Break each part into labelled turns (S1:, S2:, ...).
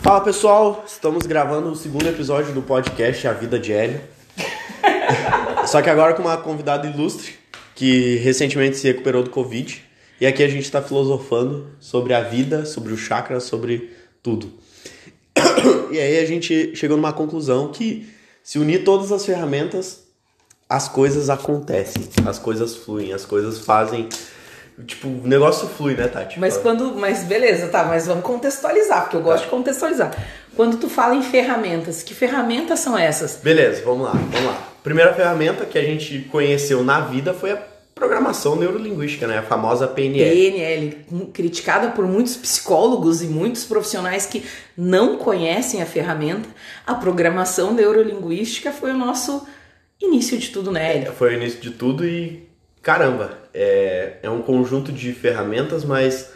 S1: Fala pessoal, estamos gravando o segundo episódio do podcast A Vida de Hélio. Só que agora com uma convidada ilustre que recentemente se recuperou do Covid. E aqui a gente está filosofando sobre a vida, sobre o chakra, sobre tudo. E aí a gente chegou numa conclusão que se unir todas as ferramentas, as coisas acontecem, as coisas fluem, as coisas fazem. Tipo, o negócio flui, né, Tati?
S2: Mas quando. Mas beleza, tá, mas vamos contextualizar, porque eu gosto de contextualizar. Quando tu fala em ferramentas, que ferramentas são essas?
S1: Beleza, vamos lá, vamos lá. Primeira ferramenta que a gente conheceu na vida foi a programação neurolinguística, né? A famosa PNL.
S2: PNL, criticada por muitos psicólogos e muitos profissionais que não conhecem a ferramenta. A programação neurolinguística foi o nosso início de tudo, né, Hélio?
S1: Foi o início de tudo e caramba, é, é um conjunto de ferramentas, mas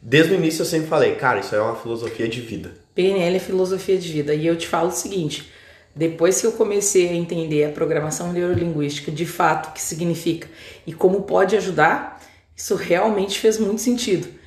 S1: desde o início eu sempre falei, cara, isso é uma filosofia de vida.
S2: PNL é filosofia de vida. E eu te falo o seguinte: depois que eu comecei a entender a programação neurolinguística de fato, o que significa e como pode ajudar, isso realmente fez muito sentido.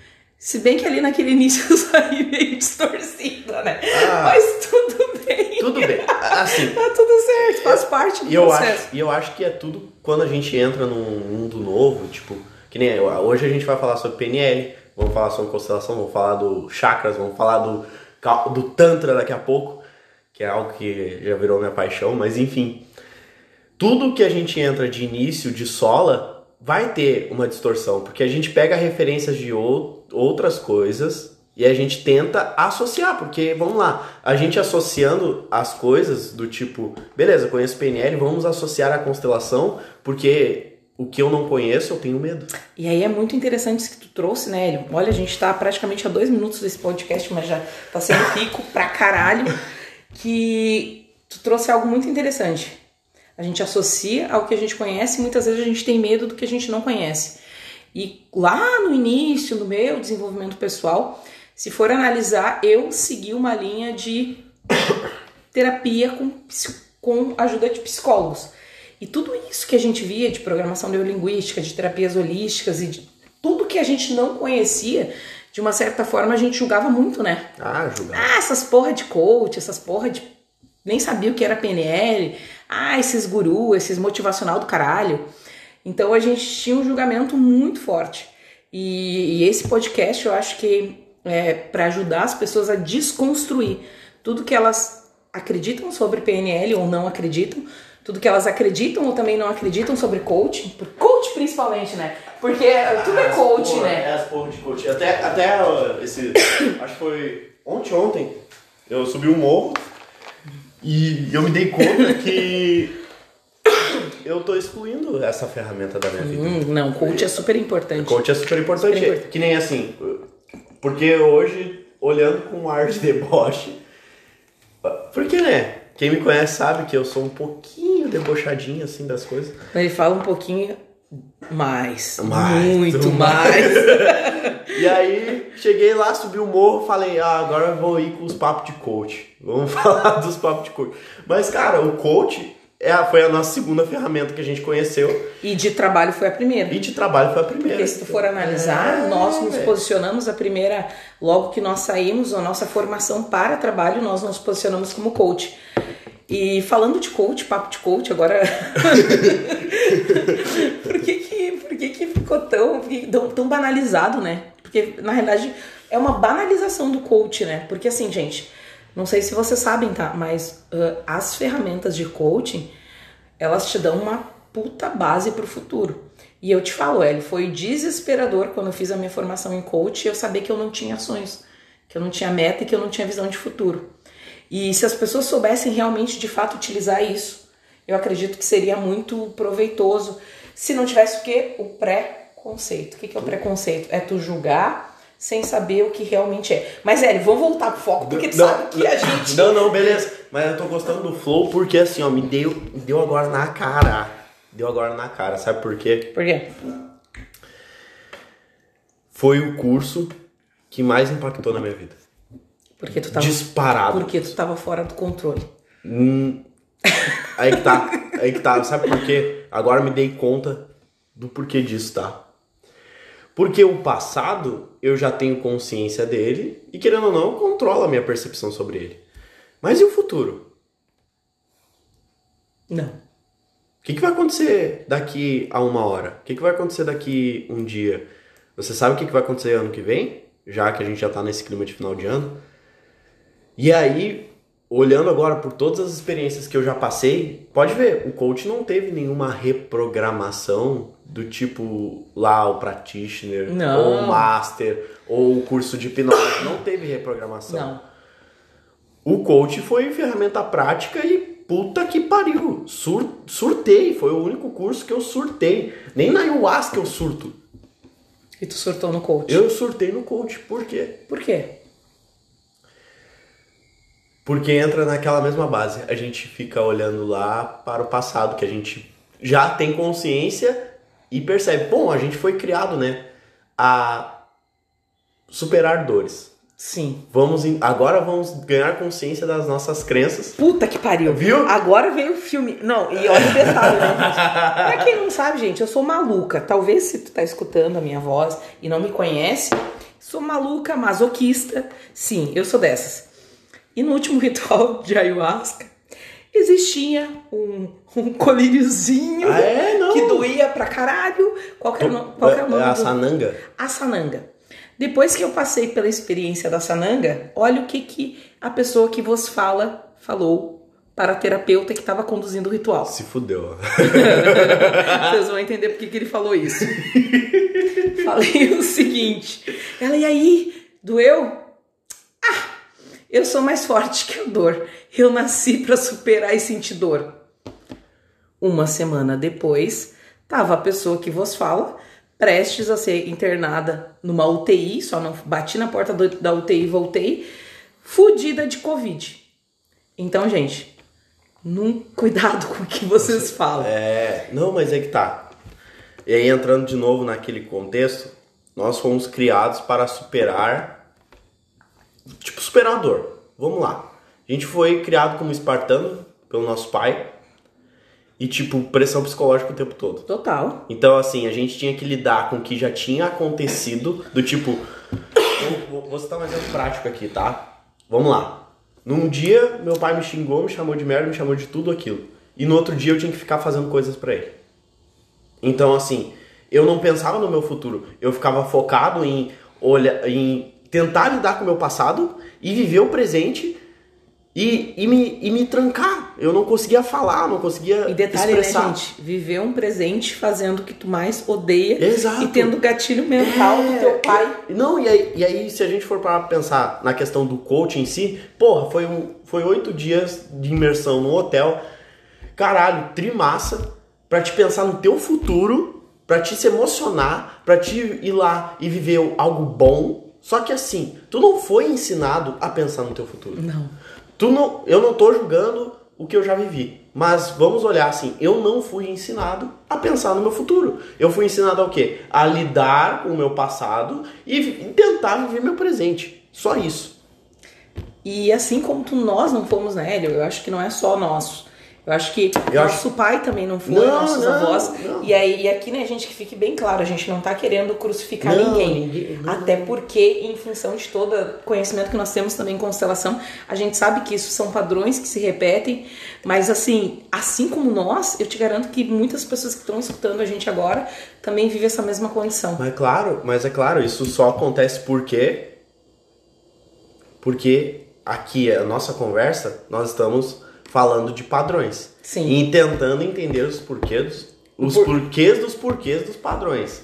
S2: Se bem que ali naquele início eu saí meio distorcida, né? Ah, Mas tudo bem.
S1: Tudo bem. Assim.
S2: tá tudo certo, faz parte do
S1: e eu
S2: processo.
S1: Acho, e eu acho que é tudo quando a gente entra num mundo novo, tipo, que nem hoje a gente vai falar sobre PNL, vamos falar sobre constelação, vamos falar do chakras, vamos falar do, do Tantra daqui a pouco que é algo que já virou minha paixão, mas enfim. Tudo que a gente entra de início, de sola, vai ter uma distorção, porque a gente pega referências de outras coisas e a gente tenta associar, porque vamos lá, a gente associando as coisas do tipo, beleza, conheço PNL, vamos associar a constelação, porque o que eu não conheço, eu tenho medo.
S2: E aí é muito interessante isso que tu trouxe, né, Hélio? Olha, a gente tá praticamente a dois minutos desse podcast, mas já tá sendo rico pra caralho que tu trouxe algo muito interessante. A gente associa ao que a gente conhece e muitas vezes a gente tem medo do que a gente não conhece. E lá no início do meu desenvolvimento pessoal, se for analisar, eu segui uma linha de terapia com, com ajuda de psicólogos. E tudo isso que a gente via de programação neurolinguística, de terapias holísticas e de tudo que a gente não conhecia, de uma certa forma a gente julgava muito, né?
S1: Ah, julgava.
S2: Ah, essas porra de coach, essas porra de. Nem sabia o que era PNL. Ah, esses guru, esses motivacional do caralho. Então a gente tinha um julgamento muito forte. E, e esse podcast eu acho que é para ajudar as pessoas a desconstruir tudo que elas acreditam sobre PNL ou não acreditam, tudo que elas acreditam ou também não acreditam sobre coaching, coach principalmente, né? Porque tudo é coach,
S1: porra,
S2: né?
S1: É as porra de coach. Até, até esse. acho que foi ontem, ontem. Eu subi um morro e eu me dei conta que eu tô excluindo essa ferramenta da minha vida.
S2: Hum, não, coach é super importante.
S1: Coach é super importante. Super importante. Que nem assim. Porque hoje, olhando com um ar de deboche. Porque, né? Quem me conhece sabe que eu sou um pouquinho debochadinho assim das coisas.
S2: Ele fala um pouquinho mais. mais muito mais.
S1: e aí, cheguei lá, subi o morro, falei, ah, agora eu vou ir com os papos de coach. Vamos falar dos papos de coach. Mas, cara, o coach é, foi a nossa segunda ferramenta que a gente conheceu.
S2: E de trabalho foi a primeira.
S1: E de trabalho foi a primeira.
S2: Porque se tu for analisar, é, nós nos posicionamos a primeira, logo que nós saímos, a nossa formação para trabalho, nós nos posicionamos como coach. E falando de coach, papo de coach, agora. por que que, por que que ficou tão, tão banalizado, né? Porque, na realidade, é uma banalização do coach, né? Porque, assim, gente, não sei se vocês sabem, tá? Mas uh, as ferramentas de coaching, elas te dão uma puta base pro futuro. E eu te falo, Eli, foi desesperador quando eu fiz a minha formação em coach eu saber que eu não tinha sonhos, que eu não tinha meta e que eu não tinha visão de futuro. E se as pessoas soubessem realmente de fato utilizar isso, eu acredito que seria muito proveitoso. Se não tivesse o quê? O pré-conceito. O que é o preconceito? É tu julgar sem saber o que realmente é. Mas, Hélio, vamos voltar pro foco, porque tu não, sabe que a gente.
S1: Não, não, beleza. Mas eu tô gostando do flow porque assim, ó, me deu, me deu agora na cara. Deu agora na cara, sabe por quê?
S2: Por quê?
S1: Foi o curso que mais impactou na minha vida.
S2: Porque tu tava,
S1: Disparado.
S2: Porque tu tava fora do controle.
S1: Hum, aí que tá. Aí que tá. Sabe por quê? Agora me dei conta do porquê disso, tá? Porque o passado, eu já tenho consciência dele e, querendo ou não, controla a minha percepção sobre ele. Mas e o futuro?
S2: Não.
S1: O que, que vai acontecer daqui a uma hora? O que, que vai acontecer daqui um dia? Você sabe o que, que vai acontecer ano que vem? Já que a gente já tá nesse clima de final de ano. E aí, olhando agora por todas as experiências que eu já passei, pode ver, o coach não teve nenhuma reprogramação do tipo lá o practitioner,
S2: Não.
S1: ou o master, ou o curso de hipnose. Não teve reprogramação.
S2: Não.
S1: O coach foi ferramenta prática e puta que pariu. Sur surtei, foi o único curso que eu surtei. Nem na ayahuasca eu surto.
S2: E tu surtou no coach.
S1: Eu surtei no coach. Por quê?
S2: Por quê?
S1: Porque entra naquela mesma base. A gente fica olhando lá para o passado, que a gente já tem consciência e percebe. Bom, a gente foi criado, né? A superar dores.
S2: Sim.
S1: Vamos em- agora vamos ganhar consciência das nossas crenças.
S2: Puta que pariu.
S1: Viu?
S2: Agora veio o filme. Não, e olha o detalhe, né, gente? Pra quem não sabe, gente, eu sou maluca. Talvez se tu tá escutando a minha voz e não me conhece, sou maluca, masoquista. Sim, eu sou dessas. E no último ritual de ayahuasca, existia um, um colíriozinho
S1: Ah, é?
S2: Que doía pra caralho. Qual que é o no- qual que é o nome
S1: É a
S2: do-
S1: sananga.
S2: a sananga. Depois que eu passei pela experiência da sananga, olha o que, que a pessoa que vos fala falou para a terapeuta que estava conduzindo o ritual.
S1: Se fudeu.
S2: Vocês vão entender por que que ele falou isso. Falei o seguinte: ela, e aí? Doeu? Ah, eu sou mais forte que a dor. Eu nasci para superar e sentir dor. Uma semana depois, tava a pessoa que vos fala prestes a ser internada numa UTI, só não bati na porta do- da UTI e voltei, fudida de Covid. Então, gente, num cuidado com o que vocês falam.
S1: É, não, mas é que tá. E aí entrando de novo naquele contexto, nós fomos criados para superar, tipo, superar a dor. Vamos lá. A gente foi criado como espartano pelo nosso pai e tipo pressão psicológica o tempo todo.
S2: Total.
S1: Então, assim, a gente tinha que lidar com o que já tinha acontecido, do tipo. Vou, vou- citar um exemplo prático aqui, tá? Vamos lá. Num dia, meu pai me xingou, me chamou de merda, me chamou de tudo aquilo. E no outro dia eu tinha que ficar fazendo coisas pra ele. Então, assim, eu não pensava no meu futuro. Eu ficava focado em, olha, em tentar lidar com o meu passado e viver o presente e, e, me, e me trancar. Eu não conseguia falar, não conseguia
S2: E detalhe,
S1: expressar.
S2: né, gente? Viver um presente fazendo o que tu mais odeia
S1: Exato.
S2: e tendo gatilho mental do
S1: É,
S2: teu pai.
S1: Não, e aí, e aí, se a gente for para pensar na questão do coaching em si, porra, foi, um, foi oito dias de imersão no hotel, caralho, trimassa, pra te pensar no teu futuro, pra te se emocionar, pra te ir lá e viver algo bom. Só que assim, tu não foi ensinado a pensar no teu futuro.
S2: Não.
S1: Tu não, eu não tô julgando o que eu já vivi, mas vamos olhar assim, eu não fui ensinado a pensar no meu futuro. Eu fui ensinado ao quê? A lidar com o meu passado e, tentar viver meu presente. Só isso.
S2: E assim como tu, nós não fomos, né, Hélio? Eu acho que não é só nosso. Eu acho que
S1: Eu
S2: nosso pai também não foi,
S1: Não,
S2: nossos
S1: não,
S2: avós.
S1: não.
S2: E aí, e aqui, né, gente, que fique bem claro, a gente não tá querendo crucificar ninguém.
S1: ninguém-.
S2: Até porque, em função de todo conhecimento que nós temos também em constelação, a gente sabe que isso são padrões que se repetem. Mas assim, assim como nós, eu te garanto que muitas pessoas que estão escutando a gente agora também vivem essa mesma condição.
S1: Mas é claro, mas é claro, isso só acontece porque porque aqui a nossa conversa nós estamos falando de padrões.
S2: Sim.
S1: E tentando entender os porquês, os
S2: Por-
S1: porquês dos porquês dos padrões.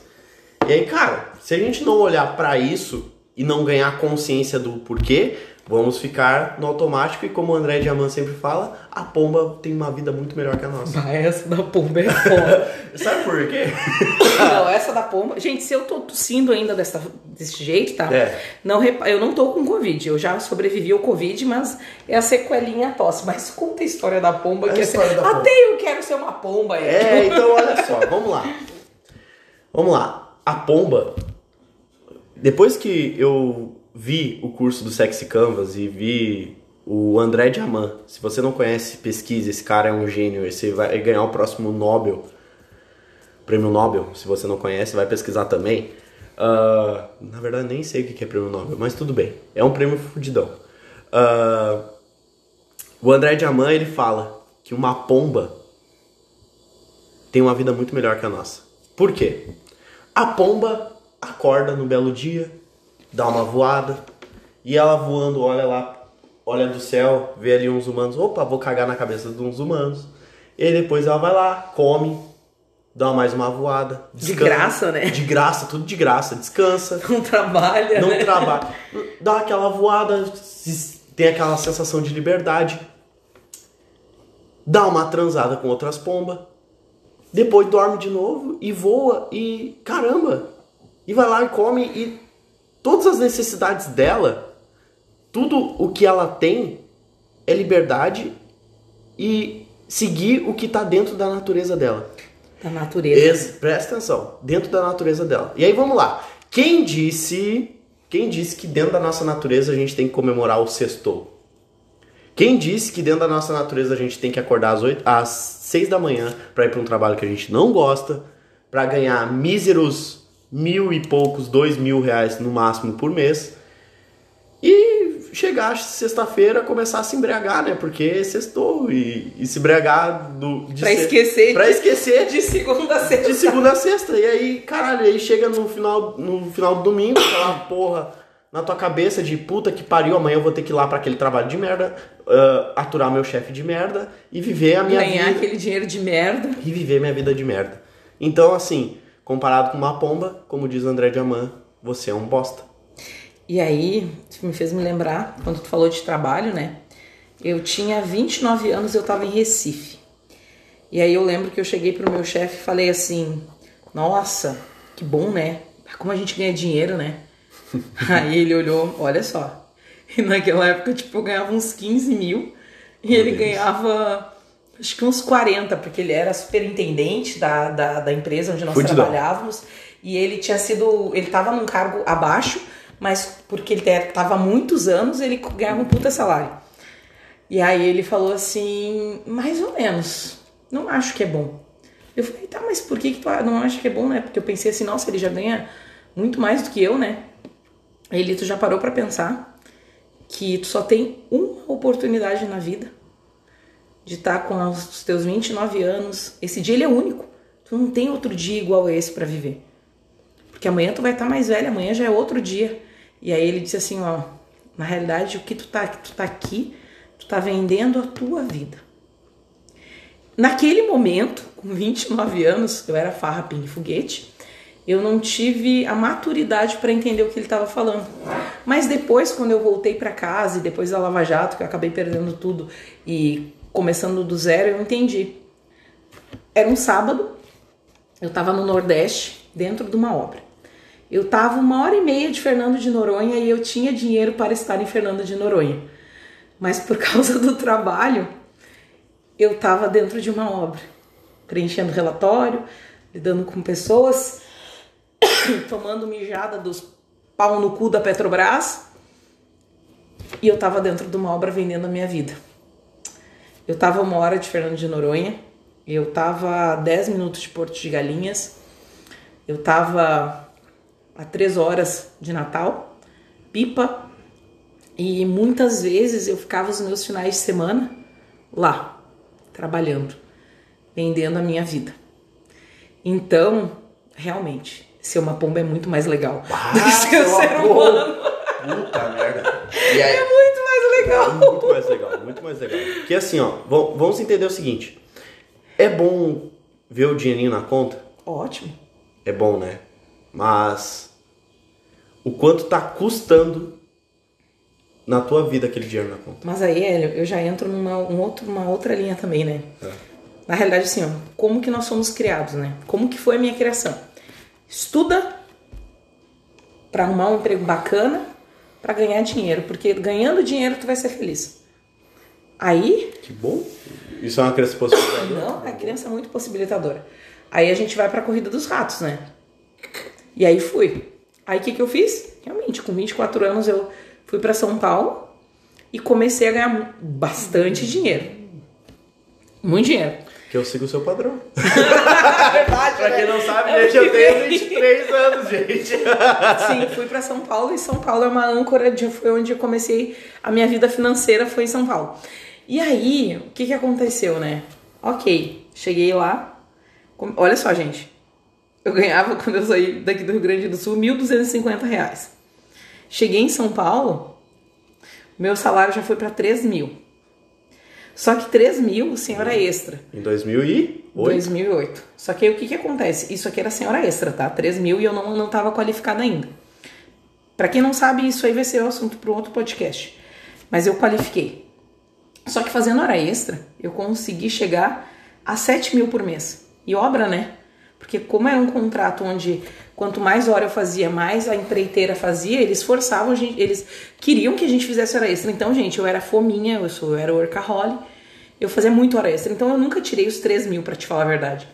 S1: E aí, cara, se a gente não olhar pra isso e não ganhar consciência do porquê, vamos ficar no automático e como o André Diamant sempre fala, a pomba tem uma vida muito melhor que a nossa.
S2: Ah, essa da pomba é foda.
S1: Sabe por quê?
S2: Não, essa da pomba. Gente, se eu tô tossindo ainda dessa, desse jeito, tá?
S1: É.
S2: Não repa- Eu não tô com Covid. Eu já sobrevivi ao Covid, mas é a sequelinha a tosse. Mas conta a história da pomba.
S1: É a
S2: que é
S1: história da pomba.
S2: Até eu quero ser uma pomba.
S1: É, então olha só, vamos lá. Vamos lá. A pomba, depois que eu vi o curso do Sexy Canvas e vi o André Diamant, se você não conhece, pesquise, esse cara é um gênio, esse vai ganhar o próximo Nobel, prêmio Nobel, se você não conhece, vai pesquisar também. Uh, na verdade, nem sei o que é prêmio Nobel, mas tudo bem. É um prêmio fudidão. Uh, o André Diamant, ele fala que uma pomba tem uma vida muito melhor que a nossa. Por quê? A pomba acorda no belo dia, dá uma voada, e ela voando, olha lá, olha do céu, vê ali uns humanos, opa, vou cagar na cabeça de uns humanos. E depois ela vai lá, come, dá mais uma voada.
S2: Descansa, de graça, né?
S1: De graça, tudo de graça, descansa.
S2: Não trabalha,
S1: Não
S2: né?
S1: trabalha. Dá aquela voada, tem aquela sensação de liberdade. Dá uma transada com outras pombas. Depois dorme de novo e voa e caramba. E vai lá e come e todas as necessidades dela, tudo o que ela tem é liberdade e seguir o que está dentro da natureza dela.
S2: Da natureza.
S1: presta atenção, dentro da natureza dela. E aí vamos lá. Quem disse, quem disse que dentro da nossa natureza a gente tem que comemorar o sextou? Quem disse que dentro da nossa natureza a gente tem que acordar às, 8, às 6 da manhã para ir para um trabalho que a gente não gosta, para ganhar míseros mil e poucos, dois mil reais no máximo por mês, e chegar sexta-feira começar a se embriagar, né? Porque sextou e, e se embriagar do,
S2: de pra esquecer.
S1: Pra esquecer.
S2: De segunda a sexta.
S1: De segunda a sexta. E aí, caralho, aí chega no final, no final do domingo, aquela porra na tua cabeça de puta que pariu, amanhã eu vou ter que ir lá para aquele trabalho de merda, uh, aturar meu chefe de merda e viver a minha
S2: Ganhar
S1: vida.
S2: Ganhar aquele dinheiro de merda.
S1: E viver minha vida de merda. Então, assim, comparado com uma pomba, como diz André Diamant, você é um bosta.
S2: E aí, me fez me lembrar, quando tu falou de trabalho, né? Eu tinha 29 anos, eu tava em Recife. E aí eu lembro que eu cheguei pro meu chefe e falei assim: Nossa, que bom, né? Como a gente ganha dinheiro, né? aí ele olhou: Olha só. E naquela época, tipo, eu ganhava uns 15 mil e ele ganhava acho que uns 40, porque ele era superintendente da, da, da empresa onde nós trabalhávamos. E ele tinha sido. Ele tava num cargo abaixo, mas porque ele tava há muitos anos, ele ganhava um puta salário. E aí ele falou assim, mais ou menos, não acho que é bom. Eu falei, tá, mas por que, que tu não acha que é bom, né? Porque eu pensei assim, nossa, ele já ganha muito mais do que eu, né? Ele, tu já parou para pensar que tu só tem uma oportunidade na vida de estar tá com os teus 29 anos. Esse dia ele é único. Tu não tem outro dia igual a esse para viver. Porque amanhã tu vai estar tá mais velho, amanhã já é outro dia. E aí ele disse assim, ó, na realidade o que tu tá, tu tá aqui, tu tá vendendo a tua vida. Naquele momento, com 29 anos, eu era farra, pingue foguete, eu não tive a maturidade para entender o que ele estava falando. Mas depois, quando eu voltei para casa e depois da Lava Jato, que eu acabei perdendo tudo e começando do zero, eu entendi. Era um sábado, eu estava no Nordeste, dentro de uma obra. Eu estava uma hora e meia de Fernando de Noronha e eu tinha dinheiro para estar em Fernando de Noronha. Mas por causa do trabalho, eu estava dentro de uma obra, preenchendo relatório, lidando com pessoas, tomando mijada dos pau no cu da Petrobras. E eu estava dentro de uma obra vendendo a minha vida. Eu estava uma hora de Fernando de Noronha, eu estava a 10 minutos de Porto de Galinhas, eu estava a 3 horas de Natal, pipa, e muitas vezes eu ficava os meus finais de semana lá, trabalhando, vendendo a minha vida. Então, realmente, ser uma pomba é muito mais legal
S1: ah,
S2: do que ser um ser humano.
S1: Puta merda.
S2: Aí, é muito legal.
S1: É muito mais legal, muito mais legal. Porque assim, ó, vamos entender o seguinte. É bom ver o dinheirinho na conta?
S2: Ótimo.
S1: É bom, né? Mas o quanto tá custando na tua vida aquele dinheiro na conta?
S2: Mas aí, Hélio, eu já entro numa um outro, uma outra linha também, né? É. Na realidade, assim, ó, como que nós somos criados, né? Como que foi a minha criação? Estuda para arrumar um emprego bacana, para ganhar dinheiro, porque ganhando dinheiro tu vai ser feliz. Aí.
S1: Que bom. Isso é uma criança possibilitadora?
S2: Não, a criança é muito possibilitadora. Aí a gente vai pra corrida dos ratos, né? E aí fui. Aí o que, que eu fiz? Realmente, com 24 anos eu fui para São Paulo e comecei a ganhar bastante dinheiro. Muito dinheiro.
S1: Que eu sigo o seu padrão.
S2: Verdade,
S1: pra quem
S2: né?
S1: não sabe,
S2: É
S1: gente, eu tenho
S2: vem.
S1: 23 anos, gente.
S2: Sim, fui pra São Paulo e São Paulo é uma âncora de foi onde eu comecei a minha vida financeira foi em São Paulo. E aí, o que que aconteceu, né? OK, cheguei lá. com- Olha só, gente. Eu ganhava quando eu saí daqui do Rio Grande do Sul 1.250 reais. Cheguei em São Paulo, meu salário já foi para 3 mil. Só que 3 mil sem hora extra.
S1: Em 2008?
S2: 2008. Só que aí o que que acontece? Isso aqui era sem hora extra, tá? 3 mil e eu não, não tava qualificada ainda. Pra quem não sabe, isso aí vai ser o assunto para outro podcast. Mas eu qualifiquei. Só que fazendo hora extra, eu consegui chegar a 7 mil por mês. E obra, né? Porque como era um contrato onde quanto mais hora eu fazia, mais a empreiteira fazia, eles forçavam a gente, eles queriam que a gente fizesse hora extra. Então, gente, eu era fominha, eu, sou, eu era workaholic, eu fazia muito hora extra. Então, eu nunca tirei os 3 mil, pra te falar a verdade.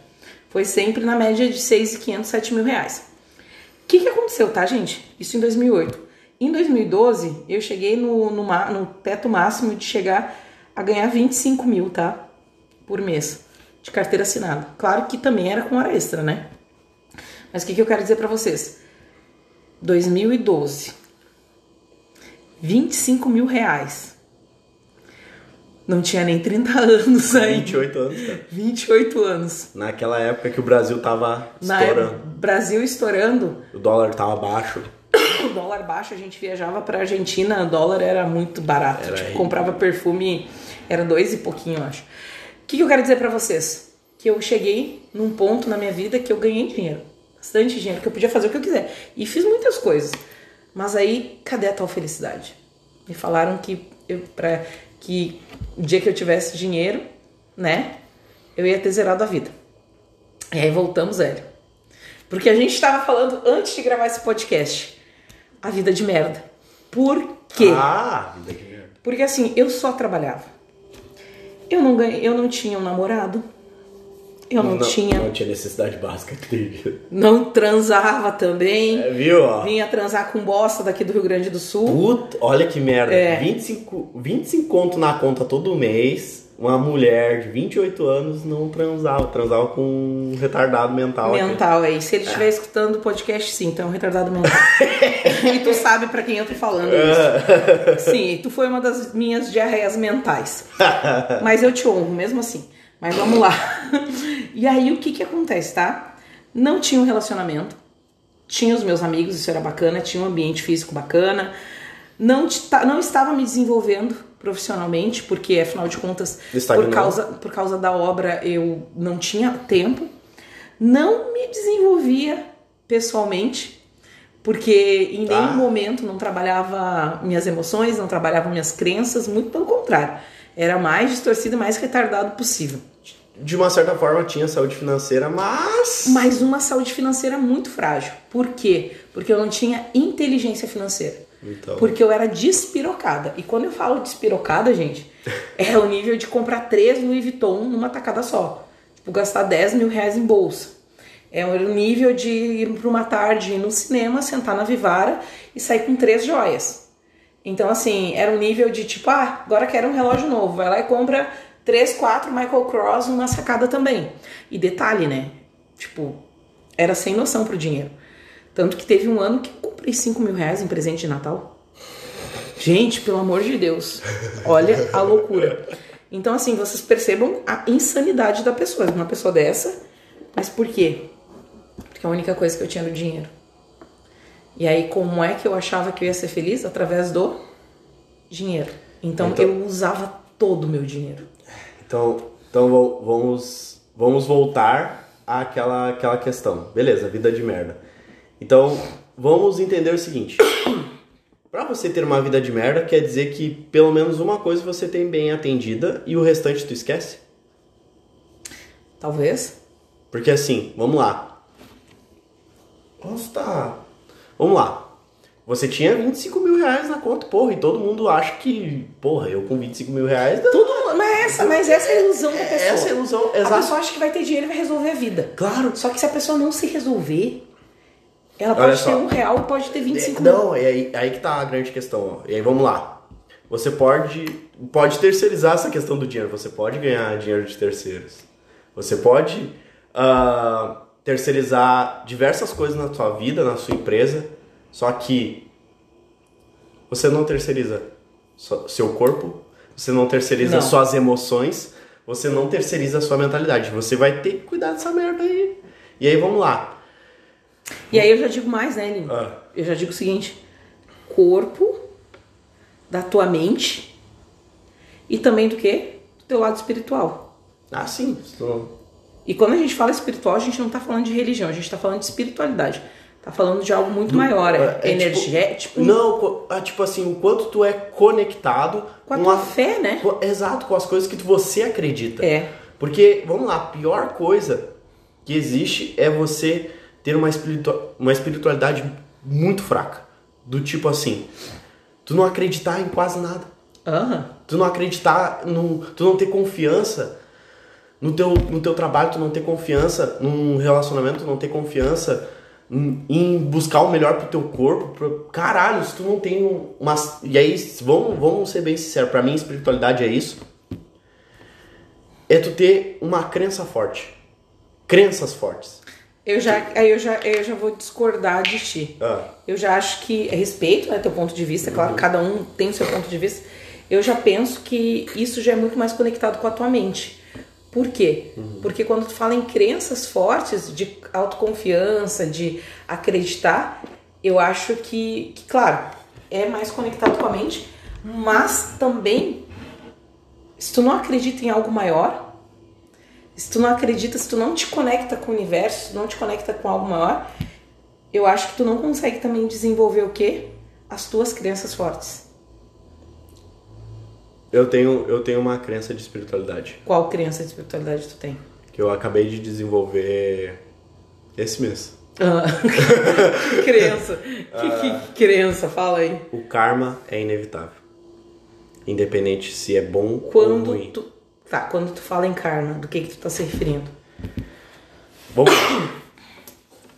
S2: Foi sempre na média de 6.500, 7 mil reais. O que, que aconteceu, tá, gente? Isso em 2008. Em 2012, eu cheguei no, no, no teto máximo de chegar a ganhar 25 mil, tá? Por mês, de carteira assinada. Claro que também era com hora extra, né? Mas o que, que eu quero dizer pra vocês? 2012. 25 mil reais. Não tinha nem 30 anos ainda.
S1: 28 anos, cara.
S2: 28 anos.
S1: Naquela época que o Brasil tava
S2: Na
S1: estourando.
S2: Brasil estourando,
S1: O dólar tava baixo.
S2: o dólar baixo, a gente viajava pra Argentina, o dólar era muito barato.
S1: Era
S2: tipo,
S1: aí.
S2: comprava perfume, era dois e pouquinho, eu acho. O que, que eu quero dizer pra vocês? Que eu cheguei num ponto na minha vida que eu ganhei dinheiro. Bastante dinheiro, que eu podia fazer o que eu quiser. E fiz muitas coisas. Mas aí, cadê a tal felicidade? Me falaram que eu, pra, que o dia que eu tivesse dinheiro, né, eu ia ter zerado a vida. E aí voltamos, Hélio. Porque a gente estava falando antes de gravar esse podcast. A vida de merda. Por quê?
S1: Ah, vida de merda.
S2: Porque assim, eu só trabalhava. Eu não ganhei, eu não tinha um namorado. Eu não, tinha.
S1: Não tinha necessidade básica dele.
S2: Não transava também.
S1: É, viu, ó?
S2: Vinha transar com bosta daqui do Rio Grande do Sul.
S1: Puta, olha que merda.
S2: É.
S1: 25, 25 conto na conta todo mês. Uma mulher de 28 anos não transava. Transava com um retardado mental. aqui.
S2: mental aí. Se ele estiver escutando o podcast, sim, então é um retardado mental. e tu sabe pra quem eu tô falando isso. Sim, tu foi uma das minhas diarreias mentais. Mas eu te honro, mesmo assim. Mas vamos lá. E aí, o que que acontece, tá? Não tinha um relacionamento. Tinha os meus amigos, isso era bacana. Tinha um ambiente físico bacana. Não, tá- não estava me desenvolvendo profissionalmente, porque afinal de contas, por
S1: Estagnou.
S2: causa, por causa da obra, eu não tinha tempo. Não me desenvolvia pessoalmente, porque em nenhum
S1: Ah.
S2: momento não trabalhava minhas emoções, não trabalhava minhas crenças, muito pelo contrário. Era mais distorcido e mais retardado possível.
S1: De uma certa forma tinha saúde financeira, mas.
S2: Mas uma saúde financeira muito frágil. Por quê? Porque eu não tinha inteligência financeira.
S1: Então.
S2: Porque eu era despirocada. E quando eu falo despirocada, gente, é o nível de comprar três Louis Vuitton numa tacada só. Tipo, gastar 10 mil reais em bolsa. É o nível de ir pra uma tarde ir no cinema, sentar na Vivara e sair com três joias. Então, assim, era um nível de tipo, ah, agora quero um relógio novo. Vai lá e compra três, quatro Michael Cross numa sacada também. E detalhe, né? Tipo, era sem noção pro dinheiro. Tanto que teve um ano que comprei 5 mil reais em presente de Natal. Gente, pelo amor de Deus. Olha a loucura. Então, assim, vocês percebam a insanidade da pessoa. Uma pessoa dessa. Mas por quê? Porque a única coisa que eu tinha era o dinheiro. E aí, como é que eu achava que eu ia ser feliz? Através do dinheiro. Então,
S1: Então-
S2: eu usava todo o meu dinheiro.
S1: Então, então vamos, vamos voltar àquela, àquela questão. Beleza, vida de merda. Então, vamos entender o seguinte. Pra você ter uma vida de merda, quer dizer que pelo menos uma coisa você tem bem atendida e o restante tu esquece?
S2: Talvez.
S1: Porque assim, vamos lá. Nossa, tá. Vamos lá. Você tinha 25 mil reais na conta, porra, e todo mundo acha que, porra, eu com 25 mil reais. Não,
S2: Tudo, mas, essa, mas essa é a ilusão da pessoa.
S1: essa é a ilusão,
S2: A
S1: exato.
S2: pessoa acha que vai ter dinheiro e vai resolver a vida.
S1: Claro.
S2: Só que se a pessoa não se resolver, ela pode ter um real e pode ter 25 mil.
S1: Não, é aí, aí que tá a grande questão. Ó. E aí vamos lá. Você pode, pode terceirizar essa questão do dinheiro. Você pode ganhar dinheiro de terceiros. Você pode ah, terceirizar diversas coisas na sua vida, na sua empresa, só que você não terceiriza seu corpo, você não terceiriza
S2: Não.
S1: suas emoções, você não terceiriza sua mentalidade. Você vai ter que cuidar dessa merda aí. E aí vamos lá.
S2: E aí eu já digo mais, né, Lino?
S1: Ah.
S2: Eu já digo o seguinte: corpo da tua mente e também do quê? Do teu lado espiritual.
S1: Ah, sim. não-
S2: E quando a gente fala espiritual, a gente não tá falando de religião, a gente tá falando de espiritualidade. Tá falando de algo muito maior, é,
S1: é
S2: energia, tipo,
S1: Não, co- ah, tipo assim, o quanto tu é conectado
S2: com a tua fé, né?
S1: com- exato, com as coisas que você acredita.
S2: É.
S1: Porque, vamos lá, a pior coisa que existe é você ter uma, espiritua- uma espiritualidade muito fraca. Do tipo assim, tu não acreditar em quase nada.
S2: Aham.
S1: Tu não acreditar, no, tu não ter confiança no teu, no teu trabalho, tu não ter confiança num relacionamento, tu não ter confiança em, buscar o melhor pro teu corpo. Pro, caralho, se tu não tem um- uma. E aí, vamos, vamos ser bem sinceros, pra mim espiritualidade é isso. É tu ter uma crença forte. Crenças fortes.
S2: Eu já, aí eu já, eu já vou discordar de ti.
S1: Ah,
S2: Eu já acho que é respeito, né, teu ponto de vista, claro, cada um tem o seu ponto de vista. Eu já penso que isso já é muito mais conectado com a tua mente. Por quê? Porque quando tu fala em crenças fortes, de autoconfiança, de acreditar, eu acho que, que, claro, é mais conectado com a mente, mas também, se tu não acredita em algo maior, se tu não acredita, se tu não te conecta com o universo, se tu não te conecta com algo maior, eu acho que tu não consegue também desenvolver o quê? As tuas crenças fortes.
S1: Eu, tenho, eu tenho uma crença de espiritualidade
S2: Qual crença de espiritualidade tu tem?
S1: que eu acabei de desenvolver esse mês.
S2: Ah, crença. Que, que, que crença? Fala aí.
S1: O karma é inevitável. Independente se é bom ou
S2: Quando
S1: ruim.
S2: tu. Tá, quando tu fala em karma, do que, que tu tá se referindo?
S1: Vamos lá.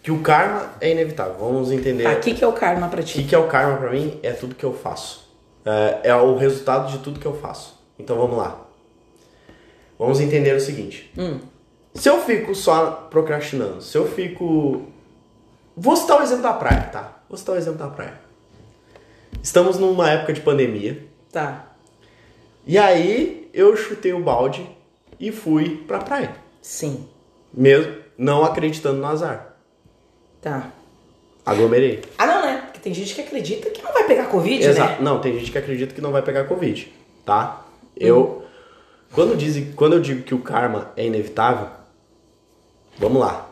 S1: Que o karma é inevitável. Vamos entender.
S2: Tá, o que, que é o karma pra
S1: O que,
S2: ti?
S1: que é o karma pra mim? É tudo que eu faço. É, é o resultado de tudo que eu faço. Então vamos lá. Vamos entender o seguinte.
S2: Hum.
S1: Se eu fico só procrastinando, se eu fico. Vou citar o exemplo da praia, tá? Vou citar o exemplo da praia. Estamos numa época de pandemia.
S2: Tá,
S1: E aí eu chutei o balde e fui pra praia.
S2: sim.
S1: Mesmo não acreditando no azar.
S2: Tá.
S1: Aglomerei.
S2: Ah, não, né? Porque tem gente que acredita que não vai pegar Covid,
S1: Exato.
S2: né?
S1: Não, tem gente que acredita que não vai pegar Covid, tá? Eu. Quando, dizem, quando eu digo que o karma é inevitável, vamos lá.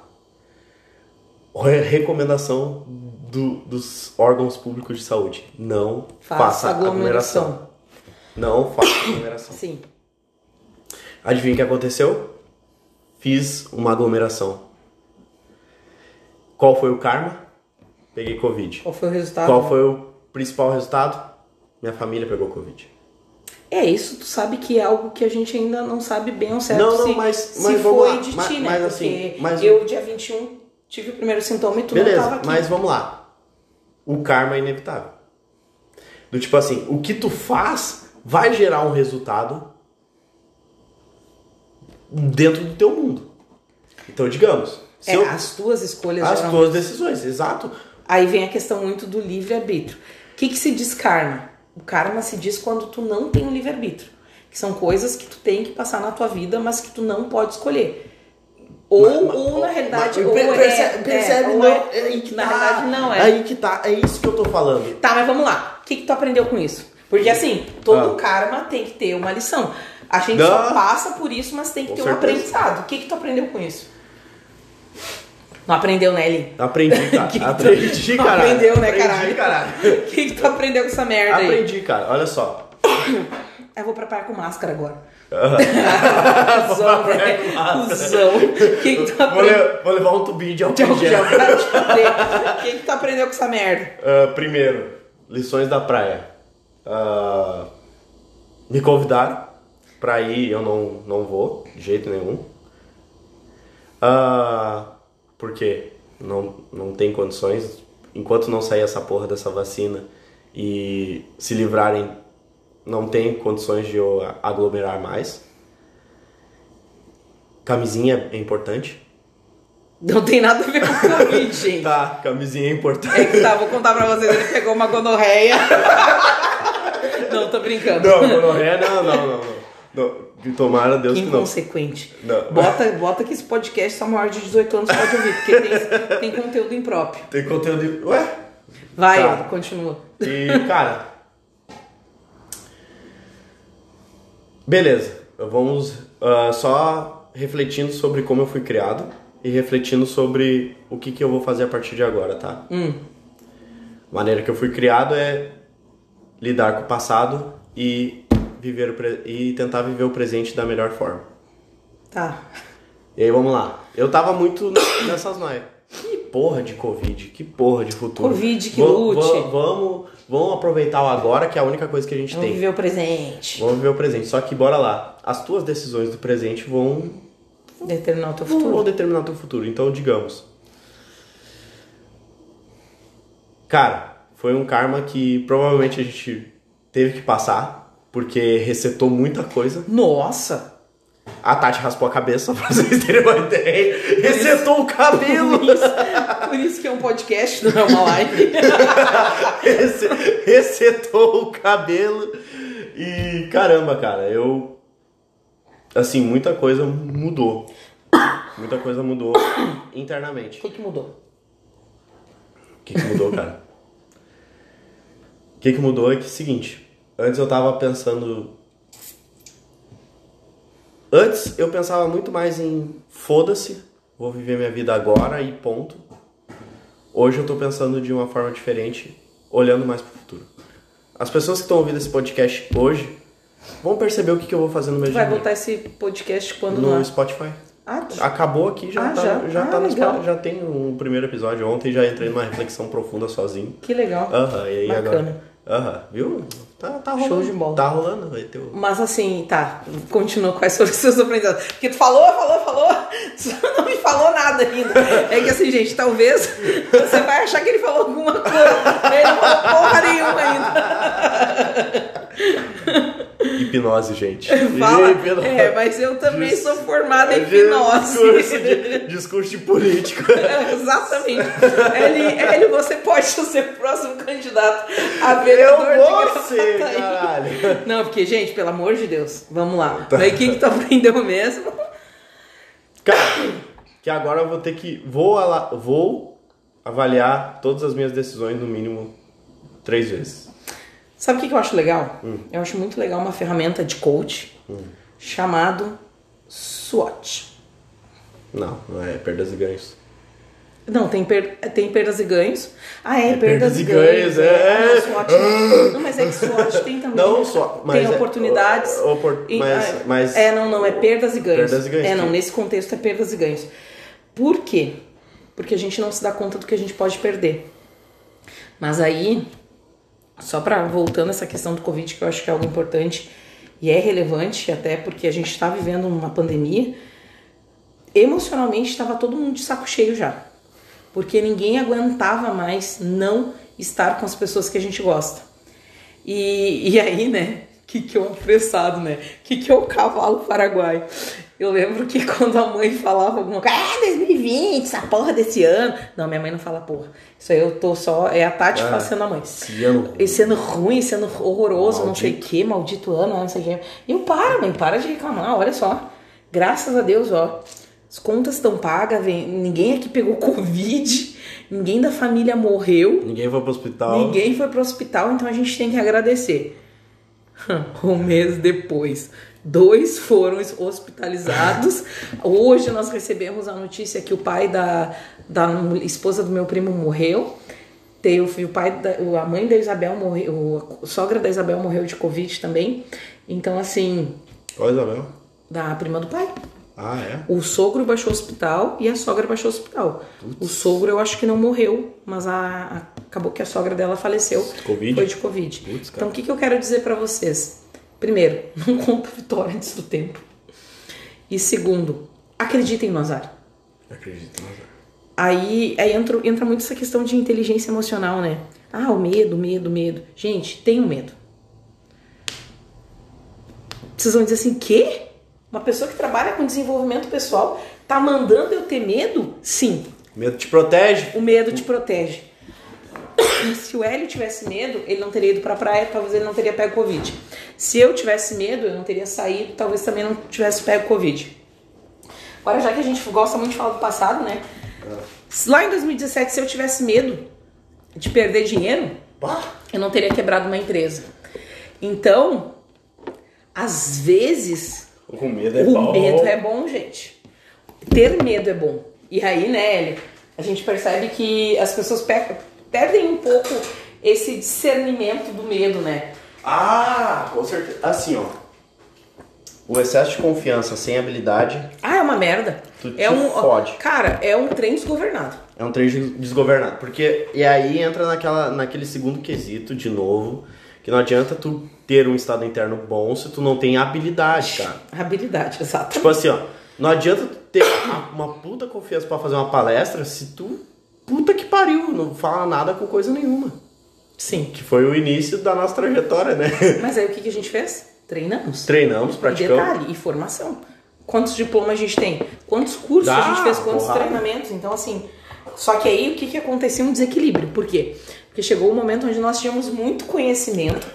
S1: Re- Recomendação do- dos órgãos públicos de saúde: não
S2: Faça
S1: faça,
S2: aglomeração.
S1: aglomeração. Não faça aglomeração.
S2: Sim.
S1: Adivinha o que aconteceu? Fiz uma aglomeração. Qual foi o karma? Peguei Covid.
S2: Qual foi o resultado?
S1: Qual foi o principal resultado? Minha família pegou Covid.
S2: É, isso tu sabe que é algo que a gente ainda não sabe bem ao certo
S1: Não, não,
S2: se,
S1: mas-
S2: se
S1: mas vamos
S2: foi
S1: lá.
S2: de
S1: Mas-
S2: ti, né?
S1: mas
S2: Porque
S1: assim, mas-
S2: eu, dia 21, tive o primeiro sintoma e tu não
S1: Beleza,
S2: tava aqui.
S1: mas vamos lá. O karma é inevitável. Do tipo assim, o que tu faz vai gerar um resultado dentro do teu mundo. Então, digamos,
S2: É,
S1: eu-
S2: as tuas escolhas
S1: as
S2: geralmente.
S1: tuas decisões, exato.
S2: Aí vem a questão muito do livre-arbítrio. O que, que se diz karma? O karma se diz quando tu não tem o livre-arbítrio. Que são coisas que tu tem que passar na tua vida, mas que tu não pode escolher. Ou,
S1: Mas- mas-
S2: ou na realidade,
S1: mas
S2: ou
S1: percebe,
S2: é,
S1: percebe,
S2: é,
S1: não,
S2: é-
S1: é aí que
S2: na
S1: tá,
S2: realidade não é.
S1: Aí que tá, é isso que eu tô falando.
S2: Tá, mas vamos lá. O que, que tu aprendeu com isso? Porque assim, todo
S1: Ah.
S2: karma tem que ter uma lição. A gente
S1: Não.
S2: só passa por isso, mas tem que
S1: Com
S2: ter um
S1: certeza.
S2: aprendizado. O que, que tu aprendeu com isso? Não aprendeu, né, Eli?
S1: Aprendi, cara.
S2: Que que tu-
S1: aprendi,
S2: Não
S1: cara.
S2: aprendeu, né,
S1: Aprendi,
S2: caralho?
S1: caralho.
S2: O que, que tu aprendeu com essa merda aí?
S1: Aprendi, cara. Olha só.
S2: Eu vou pra praia com máscara agora. Cusão,
S1: máscara.
S2: Cusão. O que, que tu aprendeu?
S1: vou levar um tubinho de álcool gel.
S2: O que, que tu aprendeu com essa merda?
S1: Ah, primeiro, lições da praia. Ah, me convidaram pra ir, eu não, não vou, de jeito nenhum. Ah, por quê? Não, não tem condições. Enquanto não sair essa porra dessa vacina e se livrarem, não tem condições de eu aglomerar mais. Camisinha é importante.
S2: Não tem nada a ver com Covid, gente.
S1: Tá, camisinha é importante.
S2: É que tá, vou contar pra vocês, ele pegou uma gonorreia. Não, tô brincando.
S1: Não, gonorreia não, não, não. não. Não. Tomara Deus
S2: Que
S1: que não.
S2: inconsequente.
S1: Não.
S2: Bota, bota que esse podcast só maior de 18 anos pode ouvir, porque tem, tem conteúdo impróprio.
S1: Tem conteúdo. Ué?
S2: Vai,
S1: Tá.
S2: continua.
S1: E, cara. Beleza. Vamos ah, só refletindo sobre como eu fui criado e refletindo sobre o que, que eu vou fazer a partir de agora, tá?
S2: Hum.
S1: A maneira que eu fui criado é lidar com o passado e viver pre- e tentar viver o presente da melhor forma.
S2: Tá.
S1: E aí vamos lá. Eu tava muito nessas noias. Que porra de Covid, que porra de futuro.
S2: Covid, que lute.
S1: va- vamos, vamos aproveitar o agora, que é a única coisa que a gente
S2: Vamos
S1: tem.
S2: viver o presente.
S1: Vamos viver o presente. Só que bora lá. As tuas decisões do presente vão,
S2: Determinar o teu
S1: vão
S2: futuro.
S1: determinar o teu futuro. Então, digamos. Cara, foi um karma que provavelmente a gente teve que passar, porque resetou muita coisa.
S2: Nossa!
S1: A Tati raspou a cabeça, pra vocês terem uma ideia. Resetou o cabelo.
S2: Por isso, por isso que é um podcast, não é uma live.
S1: Rece- Resetou o cabelo. E caramba, cara, eu. Assim, muita coisa mudou. Muita coisa mudou internamente.
S2: O que, que mudou?
S1: O que, que mudou, cara? O que, que mudou é que é o seguinte. Antes eu tava pensando. Antes eu pensava muito mais em foda-se, vou viver minha vida agora e ponto. Hoje eu tô pensando de uma forma diferente, olhando mais pro futuro. As pessoas que estão ouvindo esse podcast hoje vão perceber o que, que eu vou fazer no meu
S2: Vai
S1: dia
S2: botar esse podcast quando
S1: no
S2: no
S1: Spotify.
S2: Ah,
S1: Acabou aqui, já
S2: Ah,
S1: tá,
S2: já?
S1: já,
S2: Ah,
S1: tá no
S2: legal.
S1: Spotify, já tem um primeiro episódio. Ontem já entrei numa reflexão profunda sozinho.
S2: que legal.
S1: Aham, e aí
S2: Bacana.
S1: agora? Aham, viu? Tá, tá rolando.
S2: Show de bola.
S1: Tá rolando, vai ter o...
S2: Mas assim, tá, continua quais foram os seus aprendizados. Porque tu falou, falou, falou, não me falou nada ainda. É que assim, gente, talvez você vai achar que ele falou alguma coisa. Ele não falou porra nenhuma ainda.
S1: Hipnose, gente.
S2: Fala,
S1: Hipnose.
S2: é, mas eu também
S1: Dis-
S2: sou formada em
S1: Discurso
S2: hipnose.
S1: de, discurso de político.
S2: Exatamente. Eli, Eli, você pode ser o próximo candidato a
S1: Eu
S2: vereador de
S1: vou ser, caralho.
S2: Não, porque, gente, pelo amor de Deus, vamos lá.
S1: Tá.
S2: Aí o que, que tu aprendeu mesmo?
S1: Cara, que agora eu vou ter que... Vou, ala- vou avaliar todas as minhas decisões no mínimo três vezes.
S2: Sabe o que, que eu acho legal?
S1: Hum.
S2: Eu acho muito legal uma ferramenta de coach chamado SWOT.
S1: Não, não é perdas e ganhos.
S2: Não, tem, per- tem perdas e ganhos. Ah, é,
S1: É
S2: perdas,
S1: perdas
S2: e ganhos.
S1: ganhos, é.
S2: Não, SWOT não. Não, mas é que SWOT tem também.
S1: Não só, mas
S2: Tem
S1: é-
S2: oportunidades.
S1: opor-
S2: e-
S1: mas-
S2: ah,
S1: mas-
S2: É, não, não, é perdas e ganhos.
S1: Perdas e ganhos,
S2: É, não, nesse contexto é perdas e ganhos. Por quê? Porque a gente não se dá conta do que a gente pode perder. Mas aí, só para voltando essa questão do Covid, que eu acho que é algo importante e é relevante, até porque a gente está vivendo uma pandemia, emocionalmente estava todo mundo de saco cheio já. Porque ninguém aguentava mais não estar com as pessoas que a gente gosta. E, e aí, né? O que, que é o apressado, né? O que, que é o cavalo paraguaio? Eu lembro que quando a mãe falava alguma coisa, ah, 2020, essa porra desse ano. Não, minha mãe não fala porra. Isso aí eu tô só. É a Tati
S1: Ah,
S2: fazendo a mãe.
S1: esse ano.
S2: Esse ano ruim, ano horroroso, não sei o
S1: Maldito.
S2: que, maldito ano, não sei o que. E eu, para, mãe, para de reclamar, olha só. Graças a Deus, ó. As contas estão pagas, vem- ninguém aqui pegou Covid, ninguém da família morreu.
S1: Ninguém foi pro hospital.
S2: Ninguém foi pro hospital, então a gente tem que agradecer. Um mês depois, dois foram hospitalizados. Hoje nós recebemos a notícia que o pai da, da esposa do meu primo morreu. O, pai da, a mãe da Isabel morreu, a sogra da Isabel morreu de Covid também. Então, assim,
S1: Qual Isabel?
S2: da prima do pai.
S1: Ah, é?
S2: O sogro baixou o hospital e a sogra baixou o hospital. O sogro eu acho que não morreu, mas a, a- acabou que a sogra dela faleceu.
S1: Covid?
S2: Foi de Covid.
S1: Putz,
S2: então o que, que eu quero dizer pra vocês? Primeiro, não compra vitória antes do tempo. E segundo, acreditem no azar.
S1: Acredito, mas...
S2: Aí, aí entra, entra muito essa questão de inteligência emocional, né? Ah, o medo, medo, medo. Gente, tenham medo. Vocês vão dizer assim, quê? Uma pessoa que trabalha com desenvolvimento pessoal tá mandando eu ter medo? Sim.
S1: Medo te protege?
S2: O medo te protege. Se o Hélio tivesse medo, ele não teria ido pra praia, talvez ele não teria pego Covid. Se eu tivesse medo, eu não teria saído, talvez também não tivesse pego Covid. Agora, já que a gente gosta muito de falar do passado, né? Lá em 2017, se eu tivesse medo de perder dinheiro,
S1: Bah.
S2: eu não teria quebrado uma empresa. Então, às vezes,
S1: O medo é
S2: o
S1: bom.
S2: medo é bom, gente. Ter medo é bom. E aí, né, Hélio, a gente percebe que as pessoas pe- perdem um pouco esse discernimento do medo, né?
S1: Ah, com certeza. Assim, ó. O excesso de confiança sem habilidade
S2: Ah, é uma merda.
S1: Tu
S2: é um,
S1: fode.
S2: Cara, é um trem desgovernado.
S1: é um trem desgovernado. Porque, e aí entra naquela, naquele segundo quesito, de novo, que não adianta tu ter um estado interno bom se tu não tem habilidade, cara.
S2: Habilidade, exato.
S1: Tipo assim, ó. Não adianta tu ter uma, uma puta confiança pra fazer uma palestra se tu, puta que pariu, não fala nada com coisa nenhuma.
S2: Sim.
S1: Que foi o início da nossa trajetória, né?
S2: Mas aí o que, que a gente fez? Treinamos.
S1: Treinamos,
S2: E
S1: praticamos.
S2: detalhe, e formação. Quantos diplomas a gente tem? Quantos cursos a
S1: Ah,
S2: gente fez? Quantos
S1: porrada.
S2: treinamentos? Então, assim. Só que aí o que, que aconteceu? Um desequilíbrio. Por quê? Porque chegou o momento onde nós tínhamos muito conhecimento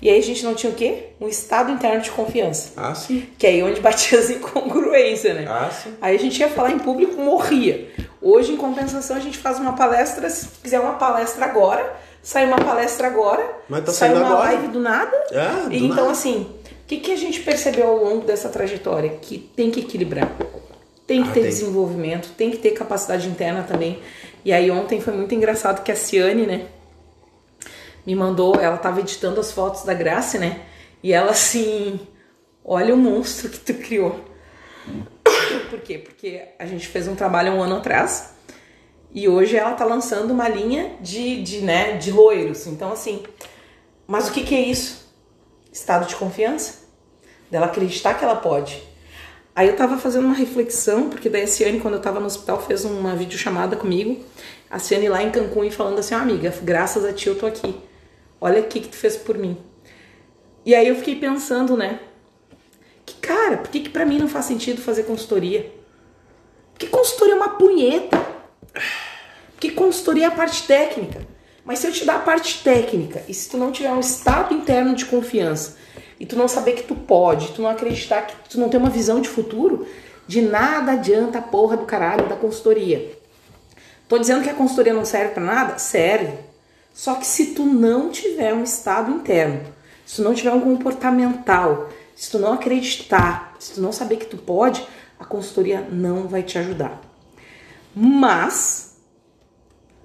S2: e aí a gente não tinha o quê? Um estado interno de confiança.
S1: Ah, sim.
S2: Que é aí onde batia as incongruências, né?
S1: Ah, sim.
S2: Aí a gente ia falar em público, morria. Hoje, em compensação, a gente faz uma palestra, se quiser uma palestra agora, sai uma palestra agora,
S1: Mas tá
S2: sai uma
S1: agora.
S2: live do nada.
S1: É, do
S2: E então,
S1: nada.
S2: assim, o que, que a gente percebeu ao longo dessa trajetória? Que tem que equilibrar. Tem que
S1: Ah,
S2: ter
S1: tem.
S2: desenvolvimento, tem que ter capacidade interna também. E aí ontem foi muito engraçado que a Ciane, né, me mandou, ela tava editando as fotos da Grace, né? E ela assim, olha o monstro que tu criou. Por quê? Porque a gente fez um trabalho um ano atrás e hoje ela tá lançando uma linha de, de, né, de loiros. Então, assim, mas o que, que é isso? Estado de confiança? Dela acreditar que ela pode. Aí eu tava fazendo uma reflexão, porque daí a Ciane, quando eu tava no hospital, fez uma videochamada comigo. A Ciane lá em Cancún e falando assim, amiga, graças a ti eu tô aqui. Olha o que que tu fez por mim. E aí eu fiquei pensando, né? Que, cara, por que que pra mim não faz sentido fazer consultoria? Porque consultoria é uma punheta. Porque consultoria é a parte técnica. Mas se eu te dar a parte técnica e se tu não tiver um estado interno de confiança e tu não saber que tu pode, tu não acreditar que tu não tem uma visão de futuro, de nada adianta a porra do caralho da consultoria. Tô dizendo que a consultoria não serve pra nada? Serve. Só que se tu não tiver um estado interno, se tu não tiver um comportamental, se tu não acreditar, se tu não saber que tu pode, a consultoria não vai te ajudar. Mas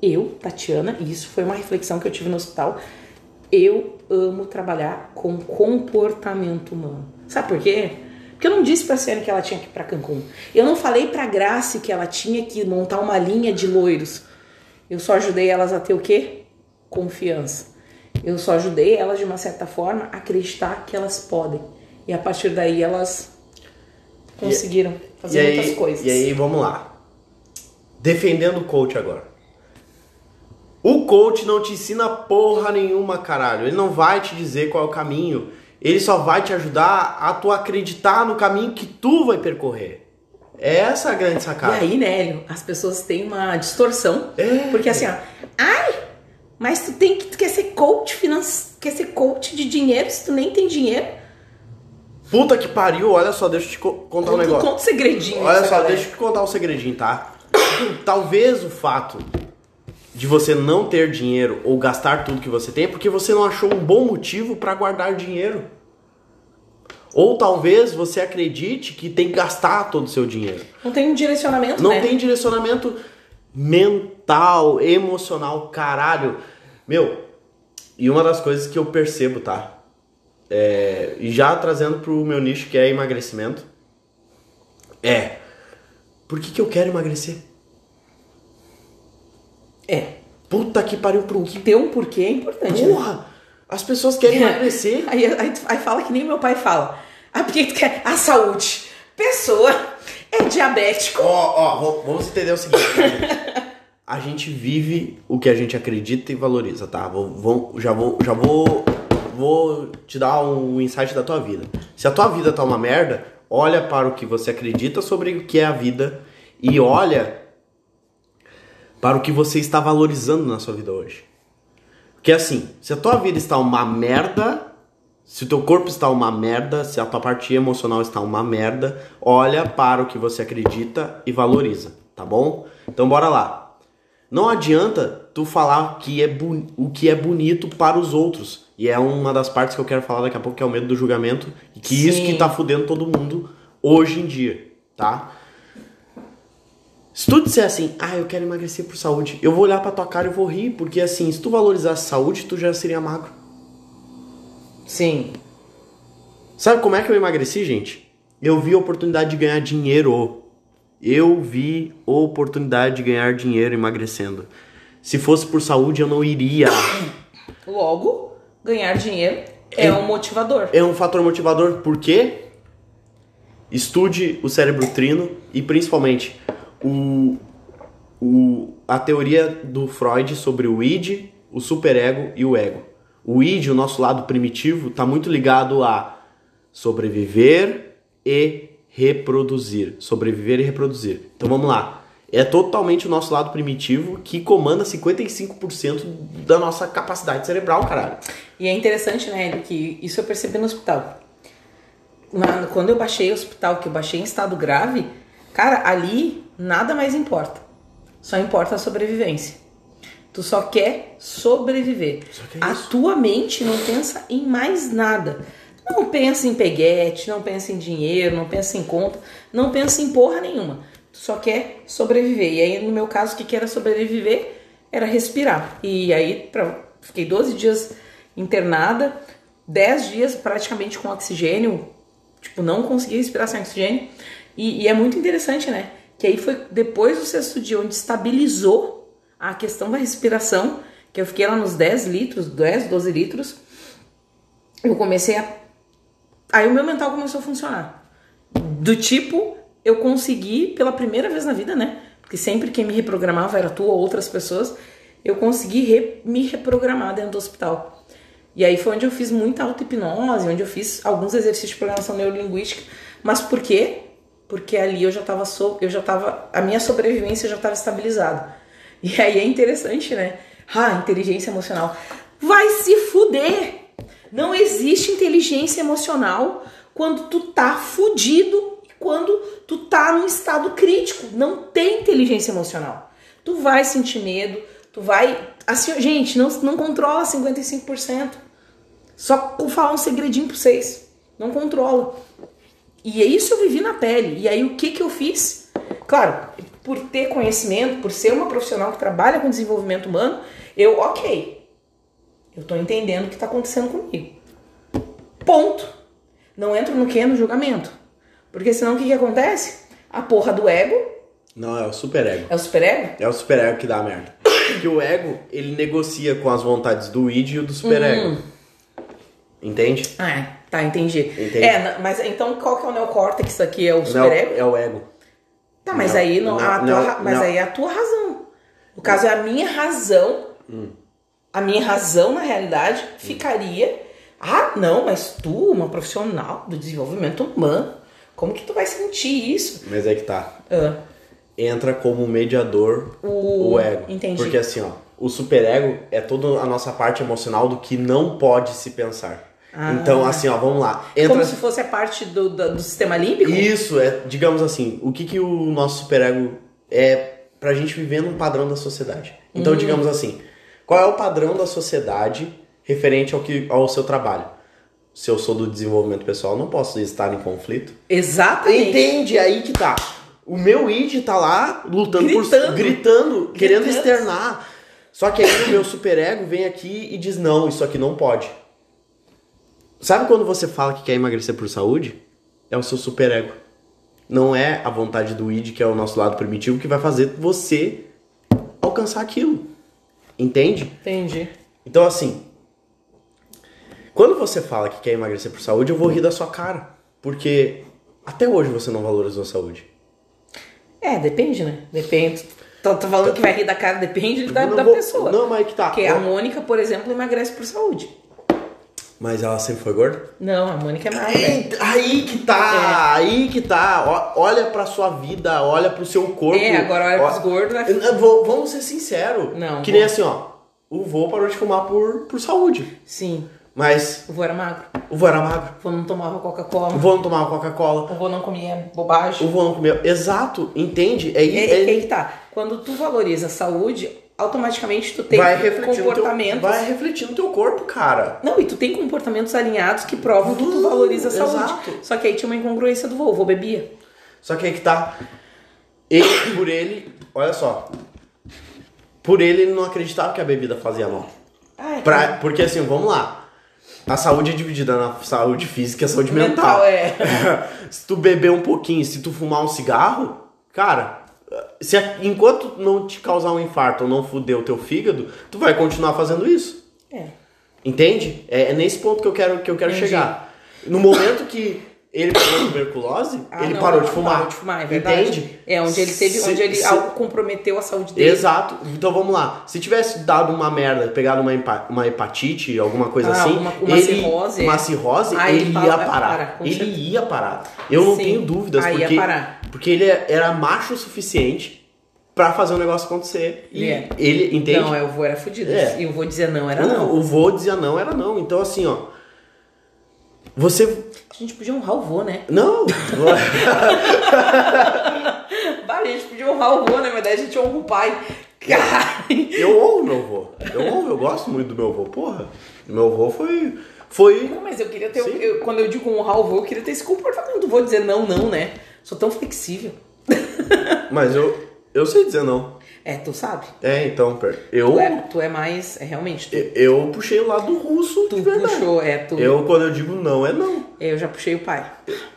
S2: eu, Tatiana, e isso foi uma reflexão que eu tive no hospital, eu amo trabalhar com comportamento humano. Sabe por quê? Porque eu não disse pra Ciane que ela tinha que ir pra Cancún. Eu não falei pra Grace que ela tinha que montar uma linha de loiros. Eu só ajudei elas a ter o quê? Confiança. Eu só ajudei elas, de uma certa forma, a acreditar que elas podem. E a partir daí elas conseguiram fazer
S1: e aí,
S2: muitas coisas.
S1: E aí, vamos lá. Defendendo o coach agora. O coach não te ensina porra nenhuma, caralho. Ele não vai te dizer qual é o caminho. Ele só vai te ajudar a tu acreditar no caminho que tu vai percorrer. Essa é a grande
S2: E
S1: sacada.
S2: aí, Nélio, as pessoas têm uma distorção.
S1: É.
S2: Porque assim, ó, ai, mas tu tem que tu quer ser coach financeiro, quer ser coach de dinheiro se tu nem tem dinheiro.
S1: Puta que pariu, olha só, deixa eu te co- contar um negócio.
S2: conta um segredinho.
S1: Olha só,
S2: galera.
S1: deixa eu te contar um segredinho, tá? Talvez o fato de você não ter dinheiro ou gastar tudo que você tem é porque você não achou um bom motivo pra guardar dinheiro. Ou talvez você acredite que tem que gastar todo o seu dinheiro.
S2: Não tem um direcionamento,
S1: Não
S2: né?
S1: tem direcionamento mental, emocional, caralho. Meu, e uma das coisas que eu percebo, tá? É, já trazendo pro meu nicho que é emagrecimento, é por que, que eu quero emagrecer?
S2: É.
S1: Puta que pariu pro
S2: Que ter um porquê é importante. né?
S1: Porra! As pessoas querem emagrecer.
S2: Aí, aí, aí fala que nem meu pai fala. Ah, porque tu quer a saúde. Pessoa é diabético.
S1: Ó, ó, vamos- vamos entender o seguinte. A gente vive o que a gente acredita e valoriza, tá? Vou, vou- já vou, já vou, vou te dar um insight da tua vida. Se a tua vida tá uma merda, olha para o que você acredita sobre o que é a vida e olha para o que você está valorizando na sua vida hoje. Porque assim, se a tua vida está uma merda, se o teu corpo está uma merda, se a tua parte emocional está uma merda, olha para o que você acredita e valoriza, tá bom? Então bora lá. Não adianta tu falar que é o que é bonito para os outros. E é uma das partes que eu quero falar daqui a pouco, que é o medo do julgamento. E que Sim. isso que tá fudendo todo mundo hoje em dia, tá? Se tu disser assim, ah, eu quero emagrecer por saúde, eu vou olhar pra tua cara e vou rir, porque assim, se tu valorizasse saúde, tu já seria magro.
S2: Sim.
S1: Sabe como é que eu emagreci, gente? Eu vi a oportunidade de ganhar dinheiro. Eu vi a oportunidade de ganhar dinheiro emagrecendo. Se fosse por saúde, eu não iria.
S2: Logo, ganhar dinheiro é, é um motivador.
S1: É um fator motivador, porque estude o cérebro trino e principalmente o, o, a teoria do Freud sobre o id, o superego e o ego. O id, o nosso lado primitivo, está muito ligado a sobreviver e reproduzir. Sobreviver e reproduzir. Então vamos lá. É totalmente o nosso lado primitivo que comanda 55% da nossa capacidade cerebral, caralho.
S2: E é interessante, né, que isso eu percebi no hospital. Quando eu baixei o hospital, que eu baixei em estado grave, cara, ali nada mais importa. Só importa a sobrevivência. Tu só quer sobreviver. Só que é a tua mente não pensa em mais nada. Não pensa em peguete, não pensa em dinheiro, não pensa em conta, não pensa em porra nenhuma. Só quer sobreviver. E aí, no meu caso, o que era sobreviver era respirar. E aí, pra, fiquei 12 dias internada, 10 dias praticamente com oxigênio, tipo, não consegui respirar sem oxigênio. E, e é muito interessante, né? que aí foi depois do sexto dia onde estabilizou a questão da respiração, que eu fiquei lá nos 10 litros, 10, 12 litros, eu comecei a. Aí o meu mental começou a funcionar. Do tipo, eu consegui pela primeira vez na vida, né? Porque sempre quem me reprogramava era tu ou outras pessoas, eu consegui re... me reprogramar dentro do hospital. E aí foi onde eu fiz muita auto-hipnose, onde eu fiz alguns exercícios de programação neurolinguística. Mas por quê? porque ali eu já estava so, eu já tava a minha sobrevivência já estava estabilizada. E aí é interessante, né? Ah, inteligência emocional. Vai se fuder. Não existe inteligência emocional quando tu tá fudido quando tu tá num estado crítico. Não tem inteligência emocional. Tu vai sentir medo, tu vai. Assim, gente, não, não controla 55%. Só vou falar um segredinho pra vocês. Não controla. E é isso eu vivi na pele. E aí o que que eu fiz? Claro, por ter conhecimento, por ser uma profissional que trabalha com desenvolvimento humano, eu, ok, eu tô entendendo o que tá acontecendo comigo. Ponto. Não entro no que? No julgamento. Porque senão o que que acontece? A porra do ego.
S1: Não, é o superego.
S2: É o superego?
S1: É o superego que dá a merda. Porque o ego, ele negocia com as vontades do id e do superego. Hum. Entende?
S2: Ah, é. Tá, entendi. entendi. É, mas então qual que é o neocórtex aqui? É o superego?
S1: É o ego.
S2: Tá, mas não, aí não, a não, tua, mas aí é a tua razão. No caso, é a minha razão. Hum. A minha razão, na realidade, hum. ficaria. Ah, não, mas tu, uma profissional do desenvolvimento humano, como que tu vai sentir isso?
S1: Mas é que tá. Uh. Entra como mediador o, o ego.
S2: Entendi.
S1: Porque assim, ó, o superego é toda a nossa parte emocional do que não pode se pensar. Ah. Então, assim, ó, vamos lá.
S2: Entra... Como se fosse a parte do, do, do, sistema límbico?
S1: Isso, é, digamos assim, o que, que o nosso superego é pra gente viver num padrão da sociedade. Então, hum. digamos assim, qual é o padrão da sociedade referente ao, que, ao seu trabalho? Se eu sou do desenvolvimento pessoal, não posso estar em conflito.
S2: Exatamente.
S1: Entende? Aí que tá. O meu id tá lá lutando gritando, por gritando, gritando, querendo externar. Só que aí o meu superego vem aqui e diz: "Não, isso aqui não pode". Sabe quando você fala que quer emagrecer por saúde? É o seu superego. Não é a vontade do id, que é o nosso lado primitivo, que vai fazer você alcançar aquilo. Entende?
S2: Entendi.
S1: Então, assim, quando você fala que quer emagrecer por saúde, eu vou rir da sua cara. Porque até hoje você não valorizou a saúde.
S2: É, depende, né? Depende. Tô, tô falando que vai rir da cara, depende da, da
S1: vou,
S2: pessoa.
S1: Não, mas é que tá.
S2: Porque a Mônica, por exemplo, emagrece por saúde.
S1: Mas ela sempre foi gorda?
S2: Não, a Mônica é magra.
S1: Eita, aí que tá, aí que tá. Ó, Olha pra sua vida, olha pro seu corpo.
S2: É, agora olha
S1: Ó,
S2: pros gordos,
S1: vou- Vamos ser sinceros.
S2: Não,
S1: Que
S2: vou-
S1: nem assim, ó. O vô parou de fumar por, por saúde.
S2: Sim,
S1: Mas
S2: o vô era magro.
S1: o vô era magro.
S2: O vô não tomava Coca-Cola.
S1: O vô não tomava Coca-Cola.
S2: O vô não comia bobagem.
S1: O vô não comia. Exato, entende? É,
S2: E aí,
S1: é-
S2: aí que tá. Quando tu valoriza a saúde, automaticamente tu tem
S1: vai no teu,
S2: comportamentos.
S1: vai refletir no teu corpo, cara.
S2: Não, e tu tem comportamentos alinhados que provam que tu valoriza a saúde.
S1: Exato.
S2: Só que aí tinha uma incongruência do vô. O vô bebia.
S1: Só que aí que tá. Ele, por ele, olha só. Por ele, ele não acreditava que a bebida fazia mal.
S2: Ai,
S1: Pra, porque assim, vamos lá. A saúde é dividida na saúde física e a saúde mental.
S2: Mental, é.
S1: se tu beber um pouquinho, se tu fumar um cigarro, cara, se enquanto não te causar um infarto ou não fuder o teu fígado, tu vai continuar fazendo isso.
S2: É.
S1: Entende? É, é nesse ponto que eu quero, que eu quero
S2: Entendi.
S1: chegar. No momento que ele pegou tuberculose,
S2: Ah,
S1: ele
S2: não,
S1: parou
S2: não,
S1: de fumar.
S2: Parou de fumar, é verdade.
S1: Entende?
S2: É onde ele teve,
S1: Se-
S2: onde ele
S1: se-
S2: algo comprometeu a saúde dele.
S1: Exato. Então vamos lá. Se tivesse dado uma merda, pegado uma, uma hepatite, alguma coisa
S2: Ah,
S1: assim,
S2: uma- uma
S1: ele,
S2: cirrose,
S1: uma
S2: é.
S1: cirrose,
S2: Ah,
S1: ele,
S2: ele
S1: ia
S2: para-
S1: parar.
S2: para, com
S1: ele
S2: certeza.
S1: ia parar. Eu não
S2: Sim.
S1: tenho dúvidas
S2: ia
S1: porque
S2: parar.
S1: porque ele era macho o suficiente pra fazer o negócio acontecer. E
S2: Ele é.
S1: ele entende?
S2: Não, é, o vô era fudido.
S1: É.
S2: E o vô dizia não, era
S1: O-
S2: não.
S1: O vô dizia não, era não. Então assim, ó. Você
S2: A gente podia honrar o vô, né?
S1: não.
S2: Bah, a gente podia honrar o vô, na verdade a gente honra o pai.
S1: Eu honro meu vô. Eu honro, eu gosto muito do meu vô. Porra. Meu vô foi foi
S2: Não, mas eu queria ter. Eu- quando eu digo honrar o vô, eu queria ter esse comportamento do vô dizer não, não, né? Sou tão flexível.
S1: Mas eu eu sei dizer não.
S2: É, tu sabe.
S1: É, então, eu
S2: Tu é, tu é mais. É realmente. Tu,
S1: eu puxei o lado russo
S2: tu puxou, é, tu.
S1: Eu quando eu digo não é não.
S2: Eu já puxei o pai.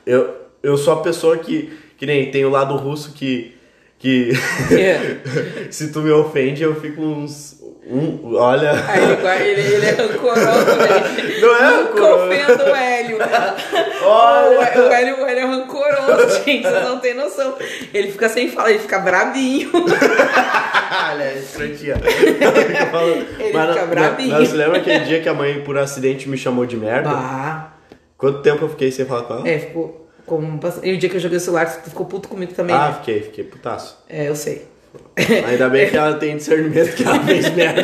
S1: Eu eu sou a pessoa que que nem tem o lado russo que que
S2: É.
S1: se tu me ofende eu fico uns um, olha
S2: Aí ele, ele, ele é rancoroso, velho.
S1: Não é rancoroso.
S2: ofendo o Hélio.
S1: Olha.
S2: O, Hélio, o Hélio é rancoroso, gente. Vocês não têm noção. Ele fica sem falar, ele fica brabinho.
S1: Olha. Fica falando.
S2: Ele
S1: Mas
S2: fica
S1: não-
S2: brabinho.
S1: Mas você lembra aquele dia que a mãe, por acidente, me chamou de merda?
S2: Bah.
S1: Quanto tempo eu fiquei sem falar com ela?
S2: É, ficou. Como, e o dia que eu joguei o celular, tu ficou puto comigo também.
S1: Ah,
S2: né?
S1: fiquei, fiquei putaço.
S2: É, eu sei.
S1: Ainda bem que ela tem discernimento que ela fez merda.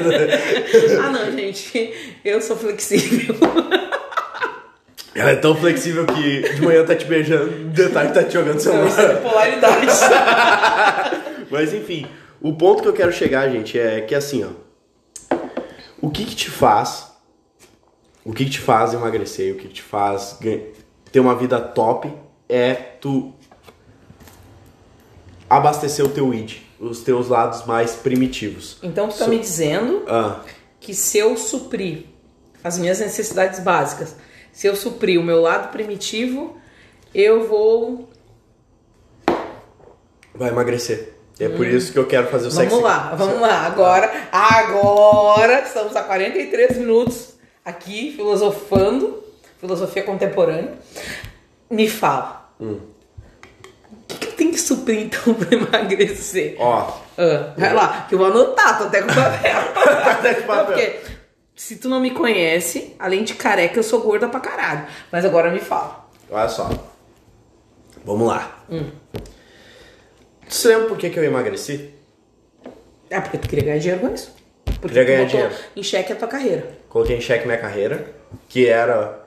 S2: Ah, não, gente. Eu sou flexível.
S1: Ela é tão flexível que de manhã tá te beijando, de tarde tá te jogando
S2: Não, é
S1: celular.
S2: bipolaridade.
S1: Mas enfim, o ponto que eu quero chegar, gente, é que assim, ó. O que que te faz. O que que te faz emagrecer, o que que te faz ter uma vida top é tu abastecer o teu id, os teus lados mais primitivos.
S2: Então tu tá
S1: So-
S2: me dizendo
S1: Ah,
S2: que se eu suprir as minhas necessidades básicas, se eu suprir o meu lado primitivo, eu vou.
S1: vai emagrecer. É por isso que eu quero fazer o
S2: Hum. Vamos lá, vamos lá. Agora, agora estamos a 43 minutos aqui filosofando, filosofia contemporânea. Me fala.
S1: Hum.
S2: O que, que eu tenho que suprir então pra emagrecer?
S1: Ó,
S2: Ah, vai lá, que eu vou anotar, tô até com papel.
S1: Até com papel.
S2: Porque se tu não me conhece, além de careca, eu sou gorda pra caralho. Mas agora me fala.
S1: olha só. Vamos lá.
S2: Hum.
S1: Você lembra por que, que eu emagreci?
S2: É porque tu queria ganhar dinheiro com isso. Porque
S1: Queria ganhar dinheiro.
S2: em xeque a tua carreira.
S1: Coloquei em xeque minha carreira, que era.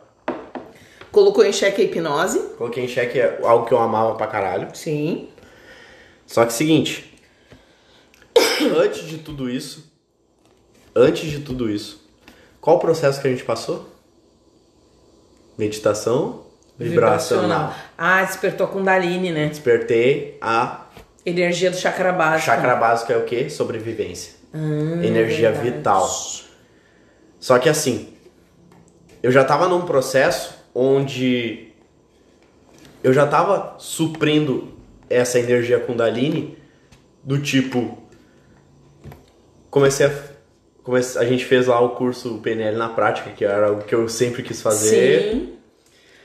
S2: Colocou em xeque a hipnose.
S1: Coloquei em xeque algo que eu amava pra caralho.
S2: Sim.
S1: Só que seguinte. antes de tudo isso. Antes de tudo isso. Qual o processo que a gente passou? Meditação vibracional.
S2: Ah, despertou a Kundalini, né?
S1: Despertei a
S2: Energia do chakra básico.
S1: chakra básico é o quê? Sobrevivência.
S2: Hum,
S1: Energia
S2: verdade.
S1: vital. Só que assim, eu já tava num processo onde eu já tava suprindo essa energia Kundalini do tipo comecei a a gente fez lá o curso PNL na prática, que era o que eu sempre quis fazer.
S2: Sim.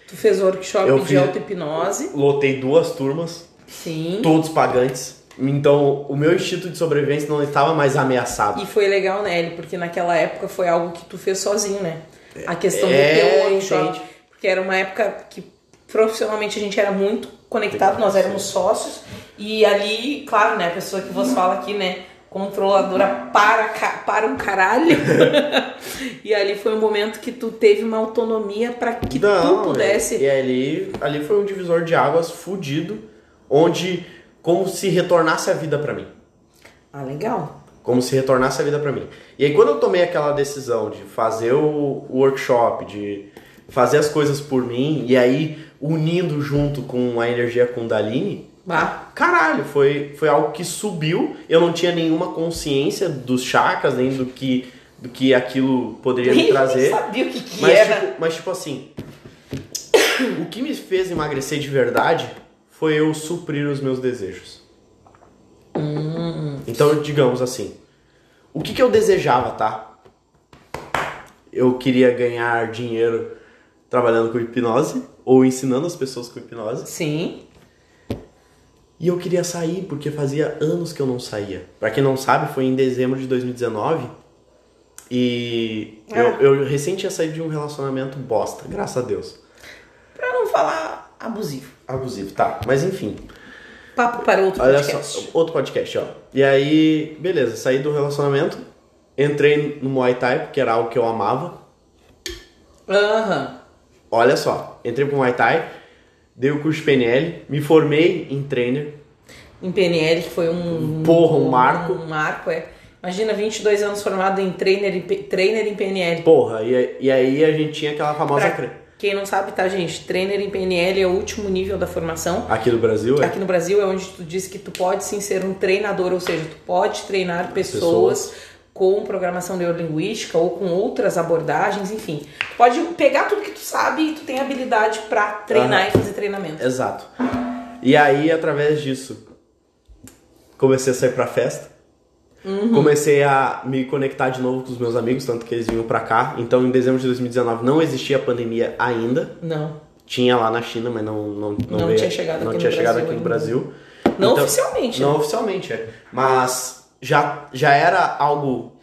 S2: Tu fez o workshop
S1: Eu
S2: de auto-hipnose.
S1: Lotei duas turmas,
S2: Sim.
S1: todos pagantes. Então, o meu instinto de sobrevivência não estava mais ameaçado.
S2: E foi legal, né, Eli? Porque naquela época foi algo que tu fez sozinho, né? a questão do
S1: É,
S2: teu workshop.
S1: entende.
S2: Porque era uma época que profissionalmente a gente era muito conectado, nós éramos sócios. E ali, claro, né, a pessoa que vos fala aqui, né, controladora para, para um caralho. e ali foi um momento que tu teve uma autonomia para que
S1: Não,
S2: tu pudesse.
S1: E ali, ali foi um divisor de águas fudido, onde como se retornasse a vida pra mim.
S2: Ah, legal.
S1: Como se retornasse a vida pra mim. E aí quando eu tomei aquela decisão de fazer o workshop, de fazer as coisas por mim, e aí unindo junto com a energia Kundalini,
S2: Bah.
S1: caralho, foi, foi algo que subiu. Eu não tinha nenhuma consciência dos chakras, nem do que, do que aquilo poderia me trazer.
S2: sabia o que, que
S1: Mas
S2: era.
S1: tipo, mas tipo assim, o que me fez emagrecer de verdade foi eu suprir os meus desejos. Então, digamos assim, o que, que eu desejava, tá? Eu queria ganhar dinheiro trabalhando com hipnose ou ensinando as pessoas com hipnose.
S2: Sim.
S1: E eu queria sair porque fazia anos que eu não saía. Pra quem não sabe, foi em dezembro de 2019 e
S2: Ah.
S1: eu, eu recém tinha saído de um relacionamento bosta, graças a Deus.
S2: Pra não falar abusivo.
S1: Abusivo, tá. Mas enfim,
S2: Papo para outro
S1: olha
S2: podcast.
S1: só, outro podcast, ó. E aí, beleza, saí do relacionamento, entrei no Muay Thai, porque era algo que eu amava.
S2: Aham.
S1: Olha só, entrei pro Muay Thai, dei o curso de PNL, me formei em trainer.
S2: Em PNL, que foi um...
S1: Porra, um marco.
S2: Um marco, é. Imagina, 22 anos formado em trainer, em trainer em PNL.
S1: Porra, e, e aí a gente tinha aquela famosa...
S2: Pra quem não sabe, tá, gente? Trainer em PNL é o último nível da formação.
S1: Aqui no Brasil, é.
S2: Aqui no Brasil é onde tu diz que tu pode sim ser um treinador, ou seja, tu pode treinar pessoas,
S1: Pessoas.
S2: Com programação neurolinguística ou com outras abordagens, enfim. Tu pode pegar tudo que tu sabe e tu tem habilidade pra treinar
S1: Aham.
S2: e fazer treinamento.
S1: Exato. E aí, através disso, comecei a sair pra festa. Comecei a me conectar de novo com os meus amigos, tanto que eles vinham pra cá. Então, em dezembro de 2019, não existia pandemia ainda.
S2: Não.
S1: Tinha lá na China, mas não não não,
S2: Não
S1: veio-
S2: tinha chegado
S1: não
S2: aqui
S1: tinha
S2: no
S1: chegado
S2: Brasil
S1: aqui no. Brasil.
S2: Não
S1: Então-
S2: oficialmente,
S1: Não
S2: né?
S1: oficialmente, é. Mas já já era algo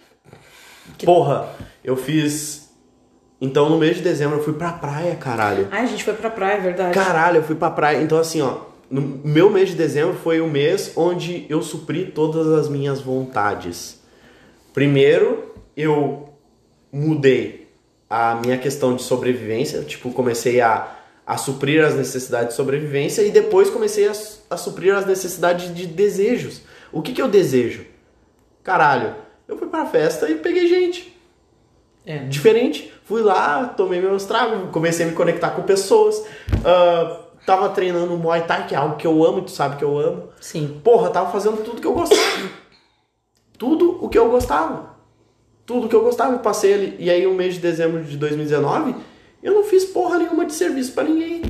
S1: Porra, eu fiz então no mês de dezembro eu fui pra praia, caralho.
S2: Ai, a gente foi pra praia, é verdade.
S1: Caralho, eu fui pra praia. Então, assim, ó, no meu mês de dezembro foi o mês onde eu supri todas as minhas vontades. Primeiro, eu mudei a minha questão de sobrevivência, tipo, comecei a, a suprir as necessidades de sobrevivência e depois comecei a, a suprir as necessidades de desejos. O que que eu desejo? Caralho, eu fui pra festa e peguei gente
S2: É.
S1: diferente. Fui lá, tomei meus tragos, comecei a me conectar com pessoas. ah, tava treinando Muay Thai, que é algo que eu amo, e tu sabe que eu amo.
S2: Sim.
S1: Porra, tava fazendo tudo que eu gostava. tudo o que eu gostava. Tudo que eu gostava, eu passei ali. E aí, o mês de dezembro de 2019, eu não fiz porra nenhuma de serviço pra ninguém.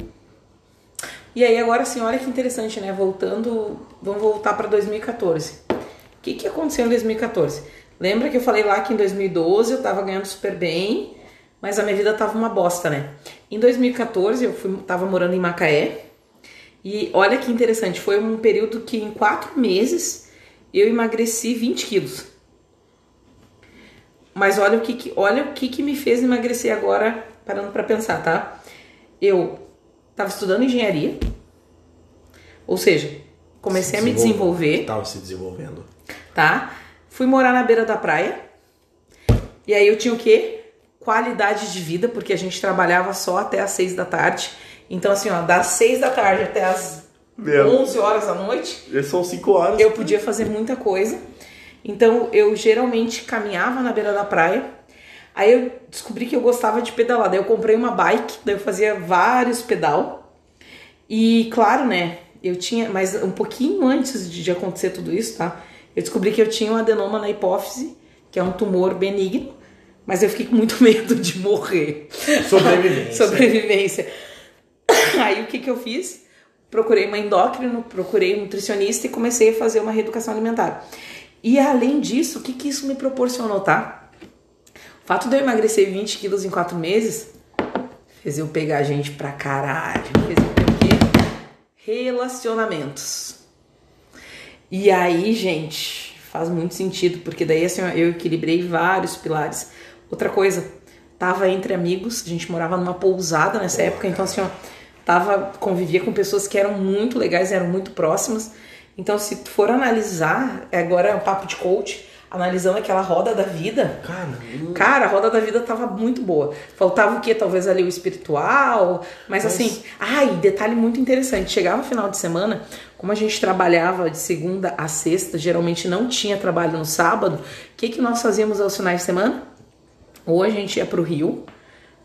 S2: E aí agora assim, olha que interessante, né? Voltando, vamos voltar para 2014. O que, que aconteceu em 2014? Lembra que eu falei lá que em 2012 eu tava ganhando super bem, mas a minha vida tava uma bosta, né? Em 2014 eu fui, tava morando em Macaé e olha que interessante, foi um período que em quatro meses eu emagreci 20 quilos. Mas olha o que, que olha o que, que me fez emagrecer agora, parando para pensar, tá? Eu tava estudando engenharia, ou seja, comecei a me desenvolver,
S1: Tava se desenvolvendo.
S2: Tá? Fui morar na beira da praia. E aí eu tinha o quê? Qualidade de vida, porque a gente trabalhava só até as seis da tarde. Então, assim, ó, das seis da tarde até as
S1: Meu.
S2: 11 horas da noite,
S1: são cinco horas.
S2: eu podia fazer muita coisa. Então eu geralmente caminhava na beira da praia. Aí eu descobri que eu gostava de pedalar. Daí eu comprei uma bike, daí eu fazia vários pedal. E claro, né? Eu tinha, mas um pouquinho antes de, de acontecer tudo isso, tá? Eu descobri que eu tinha um adenoma na hipófise, que é um tumor benigno, mas eu fiquei com muito medo de morrer.
S1: Sobrevivência.
S2: Sobrevivência. Aí o que, que eu fiz? Procurei uma endócrino, procurei um nutricionista e comecei a fazer uma reeducação alimentar. E além disso, o que, que isso me proporcionou, tá? O fato de eu emagrecer 20 quilos em 4 meses fez eu pegar gente pra caralho. Fez eu ter o quê? Relacionamentos. E aí, gente, faz muito sentido, porque daí assim, eu equilibrei vários pilares. Outra coisa, tava entre amigos, a gente morava numa pousada nessa época, então assim, ó, tava, convivia com pessoas que eram muito legais, eram muito próximas. Então, se tu for analisar, agora é um papo de coach, analisando aquela roda da vida.
S1: Cara, hum,
S2: Cara, a roda da vida tava muito boa. Faltava o quê? Talvez ali o espiritual, mas,
S1: Mas-
S2: assim, ai, detalhe muito interessante. Chegava no final de semana, como a gente trabalhava de segunda a sexta, geralmente não tinha trabalho no sábado, o que, que nós fazíamos aos finais de semana? Ou a gente ia pro Rio,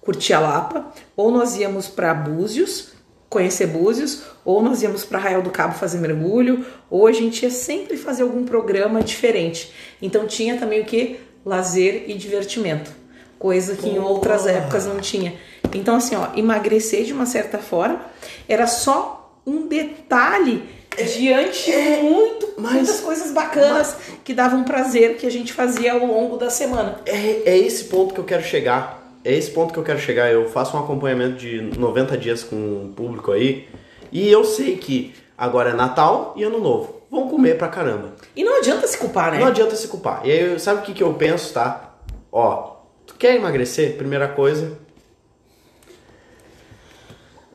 S2: curtir a Lapa, ou nós íamos para Búzios, conhecer Búzios, ou nós íamos para Arraial do Cabo fazer mergulho, ou a gente ia sempre fazer algum programa diferente. Então tinha também o que? Lazer e divertimento, coisa que em outras épocas não tinha. Então assim, ó, emagrecer de uma certa forma era só um detalhe diante de muito,
S1: mas-
S2: muitas coisas bacanas que davam prazer que a gente fazia ao longo da semana.
S1: É, é esse ponto que eu quero chegar. É esse ponto que eu quero chegar. Eu faço um acompanhamento de 90 dias com o público aí. E eu sei que agora é Natal e Ano Novo. Vão comer pra caramba.
S2: E não adianta se culpar, né?
S1: Não adianta se culpar. E aí, sabe o que, que eu penso, tá? Ó, tu quer emagrecer? Primeira coisa.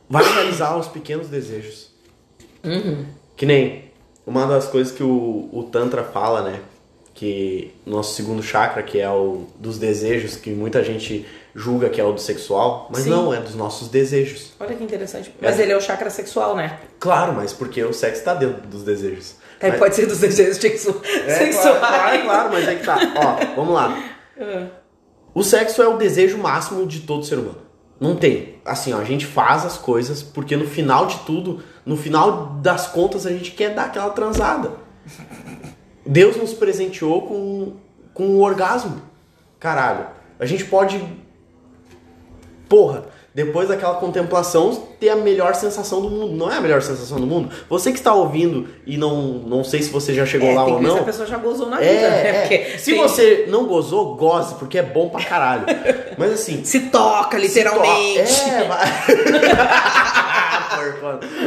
S1: Vai realizar os pequenos desejos. Que nem uma das coisas que o, o Tantra fala, né? Que nosso segundo chakra, que é o dos desejos, que muita gente julga que é o do sexual, mas
S2: Sim.
S1: não, é dos nossos desejos.
S2: Olha que interessante. Mas
S1: É.
S2: ele é o chakra sexual, né?
S1: Claro, mas porque o sexo tá dentro dos desejos.
S2: Aí
S1: Mas-
S2: pode ser dos desejos sexu-
S1: É,
S2: sexuais.
S1: Claro, claro, claro, mas é que tá. Ó, vamos lá. O sexo é o desejo máximo de todo ser humano. Não tem. Assim, ó, a gente faz as coisas porque no final de tudo, no final das contas, a gente quer dar aquela transada. Deus nos presenteou com, com um orgasmo. Caralho. A gente pode. Porra, depois daquela contemplação, ter a melhor sensação do mundo. Não é a melhor sensação do mundo? Você que está ouvindo e não, não sei se você já chegou
S2: É,
S1: lá ou
S2: ver se
S1: não.
S2: a pessoa já gozou na
S1: É,
S2: vida, né?
S1: é. Se
S2: tem-
S1: você não gozou, goze, porque é bom pra caralho. Mas assim.
S2: Se toca, literalmente.
S1: se to- É, vai.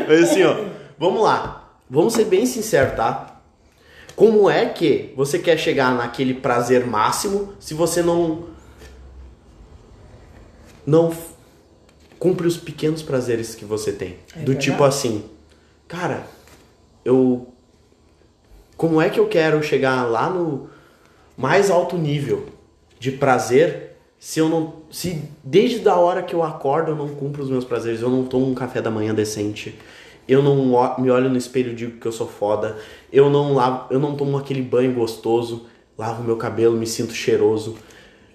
S1: Mas assim, ó. Vamos lá. Vamos ser bem sinceros, tá? Como é que você quer chegar naquele prazer máximo se você não. Não cumpre os pequenos prazeres que você tem?
S2: É
S1: Do tipo
S2: verdade.
S1: assim. Cara, eu. Como é que eu quero chegar lá no mais alto nível de prazer se eu não. Se desde a hora que eu acordo eu não cumpro os meus prazeres, eu não tomo um café da manhã decente, eu não me olho no espelho e digo que eu sou foda, eu não lavo, eu não tomo aquele banho gostoso, lavo meu cabelo, me sinto cheiroso.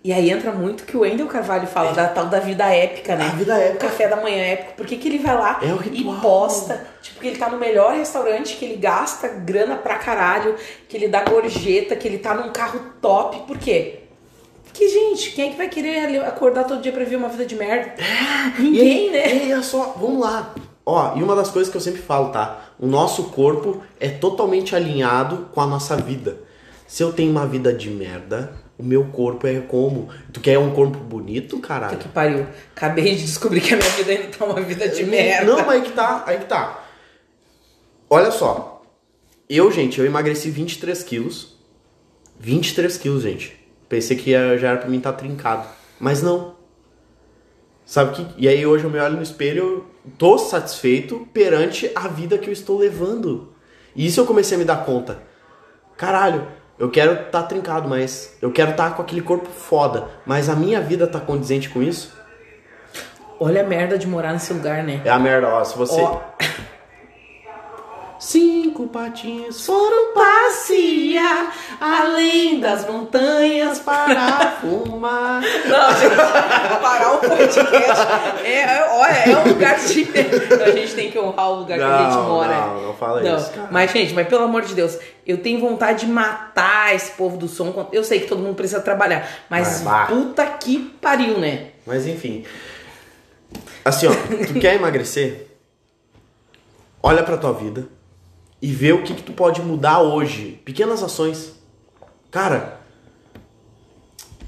S2: E aí entra muito que o Wendel Carvalho fala da tal da vida épica, né?
S1: A vida épica.
S2: O café da manhã épico. Por que, que ele vai lá
S1: É o
S2: e posta? Tipo, que ele tá no melhor restaurante, que ele gasta grana pra caralho, que ele dá gorjeta, que ele tá num carro top. Por quê? Porque, gente, quem é que vai querer acordar todo dia pra ver uma vida de merda? Ninguém,
S1: e,
S2: né?
S1: E é só, vamos lá. Ó, e uma das coisas que eu sempre falo, tá? O nosso corpo é totalmente alinhado com a nossa vida. Se eu tenho uma vida de merda, o meu corpo é como? Tu quer um corpo bonito, caralho?
S2: que pariu. Acabei de descobrir que a minha vida ainda tá uma vida de merda.
S1: Não, mas aí que tá, aí que tá. Olha só. Eu, gente, eu emagreci 23 quilos. 23 quilos, gente. Pensei que ia- já era pra mim estar trincado. Mas não. Sabe que. E aí hoje eu me olho no espelho, eu tô satisfeito perante a vida que eu estou levando. E isso eu comecei a me dar conta. Caralho, eu quero estar tá trincado, mas eu quero estar com aquele corpo foda. Mas a minha vida tá condizente com isso?
S2: Olha a merda de morar nesse lugar, né?
S1: É a merda, ó. Se você.
S2: Ó.
S1: Cinco patinhos
S2: Foram passear além das montanhas
S1: para fumar.
S2: Não, gente, parar o podcast. É, é, é um lugar de. A gente tem que honrar o lugar que a gente
S1: Não,
S2: mora.
S1: não, não fala
S2: Não,
S1: isso, cara.
S2: Mas, gente, mas pelo amor de Deus, eu tenho vontade de matar esse povo do som. Eu sei que todo mundo precisa trabalhar, mas
S1: Vai, vá.
S2: puta que pariu, né?
S1: Mas enfim. Assim, ó, tu quer emagrecer? Olha pra tua vida e vê o que, que tu pode mudar hoje. Pequenas ações. Cara,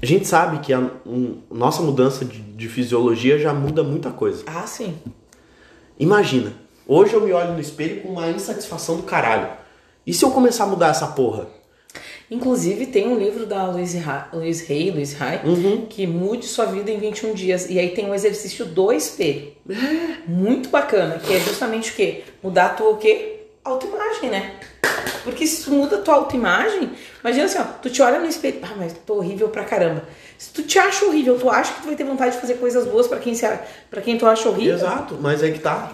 S1: a gente sabe que a um- nossa mudança de, de fisiologia já muda muita coisa.
S2: Ah, sim.
S1: Imagina, hoje eu me olho no espelho com uma insatisfação do caralho. E se eu começar a mudar essa porra?
S2: Inclusive, tem um livro da Louise Hay, Louise Hay
S1: Uhum.
S2: que mude sua vida em 21 dias. E aí tem um exercício do espelho. Muito bacana, que é justamente o quê? Mudar a tua o quê? Autoimagem, né? Porque se tu muda a tua autoimagem, imagina assim, ó, tu te olha no espelho, ah, mas tô horrível pra caramba. Se tu te acha horrível, tu acha que tu vai ter vontade de fazer coisas boas pra quem, se, pra quem tu acha horrível?
S1: Exato, mas é que tá.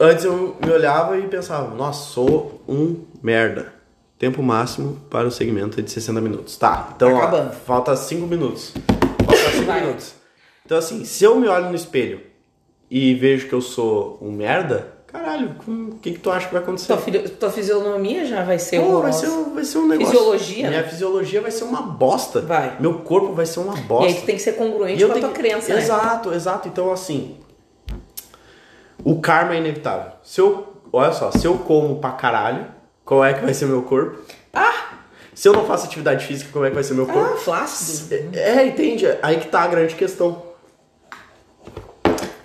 S1: Antes eu me olhava e pensava, nossa, sou um merda. Tempo máximo para o segmento é de 60 minutos. Tá, então ó,
S2: Acabando.
S1: falta 5 minutos. Falta 5
S2: Vai.
S1: minutos. Então assim, se eu me olho no espelho e vejo que eu sou um merda, caralho, o que, que tu acha que vai acontecer?
S2: Tua, tua fisionomia já vai ser
S1: Pô, vai ser, um- vai ser um negócio.
S2: Fisiologia,
S1: Minha
S2: né?
S1: fisiologia vai ser uma bosta.
S2: Vai.
S1: Meu corpo vai ser uma
S2: E
S1: bosta.
S2: aí tu tem que ser congruente
S1: E
S2: com a tua
S1: que-
S2: crença, né?
S1: Exato, exato. Então, assim, o karma é inevitável. Se eu, olha só, se eu como pra caralho, qual é que vai ser meu corpo?
S2: Ah,
S1: Se eu não faço atividade física, como é que vai ser meu
S2: ah,
S1: corpo?
S2: flácido.
S1: É, entende? Aí que tá a grande questão.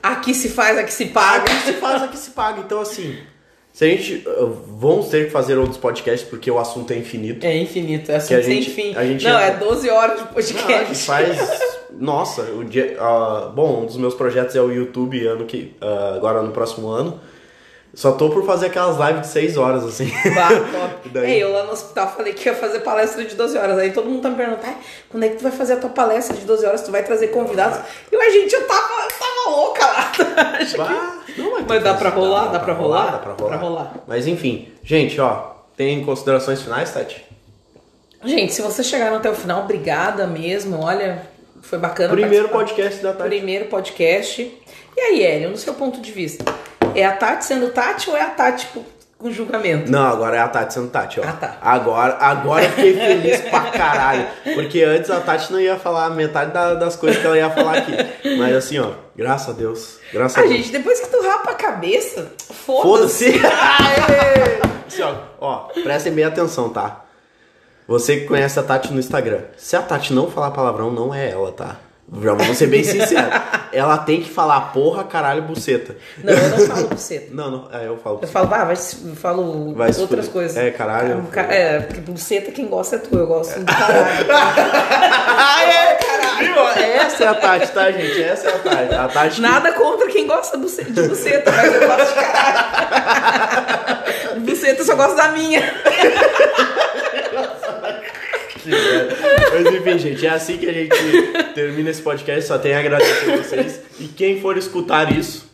S2: Aqui se faz, aqui se paga.
S1: Aqui se faz, aqui se paga. Então, assim, se a gente. uh, Vamos ter que fazer outros podcasts porque o assunto é infinito.
S2: É infinito, é assunto sem fim.
S1: a gente
S2: Não,
S1: entra-
S2: é 12 horas de
S1: Não, a gente
S2: podcast.
S1: faz. Nossa, o dia. ah, bom, um dos meus projetos é o YouTube ano que, ah, agora no próximo ano. Só tô por fazer aquelas lives de 6 horas, assim.
S2: Bah, top.
S1: Daí-
S2: É, eu lá no hospital falei que ia fazer palestra de 12 horas. Aí todo mundo tá me perguntando, "Ai, quando é que tu vai fazer a tua palestra de 12 horas? Tu vai trazer convidados? Eu, a gente, eu tava, eu tava louca lá.
S1: Bah, não, mas
S2: Mas dá pra rolar? Dá pra rolar?
S1: Dá pra rolar.
S2: Pra rolar.
S1: Mas enfim, gente, ó, tem considerações finais, Tati?
S2: Gente, se você chegaram até o final, obrigada mesmo. Olha, foi bacana.
S1: Primeiro podcast da Tati.
S2: Primeiro podcast. E aí, Hélio, no seu ponto de vista, é a Tati sendo Tati ou é a Tati tipo, julgamento?
S1: Não, agora é a Tati sendo Tati, ó.
S2: Ah, tá.
S1: Agora, agora eu fiquei feliz pra caralho. Porque antes a Tati não ia falar metade da- das coisas que ela ia falar aqui. Mas assim, ó, graças a Deus. Graças a
S2: Ah,
S1: Deus.
S2: gente, depois que tu rapa a cabeça, foda-se.
S1: Foda-se! Assim, ó, ó, prestem bem atenção, tá? Você que conhece a Tati no Instagram. Se a Tati não falar palavrão, não é ela, tá? Já vamos ser bem sinceros. Ela tem que falar porra, caralho, buceta.
S2: Não, eu não falo buceta.
S1: Não, não, é, eu falo.
S2: Eu falo, ah, vai, falo
S1: Vai
S2: outras coisas.
S1: É, caralho.
S2: Ca- É, porque buceta quem gosta é tu, eu gosto de caralho.
S1: Aê, caralho! Viu? Essa é a Tati, tá, gente? Essa é a Tati. A Tati.
S2: Nada contra quem gosta de buceta, mas eu gosto de caralho. buceta eu só gosto da minha.
S1: Mas enfim, gente, é assim que a gente termina esse podcast. Só tenho a agradecer a vocês. E quem for escutar isso,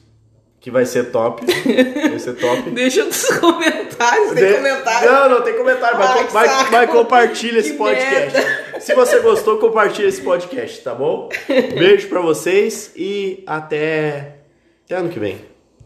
S1: que vai ser top. Vai ser top.
S2: Deixa nos comentários, tem
S1: De-
S2: comentário.
S1: Não, não tem comentário.
S2: Ai,
S1: vai compartilha esse podcast. Se você gostou, compartilha esse podcast, tá bom? Beijo pra vocês e até, até ano que vem.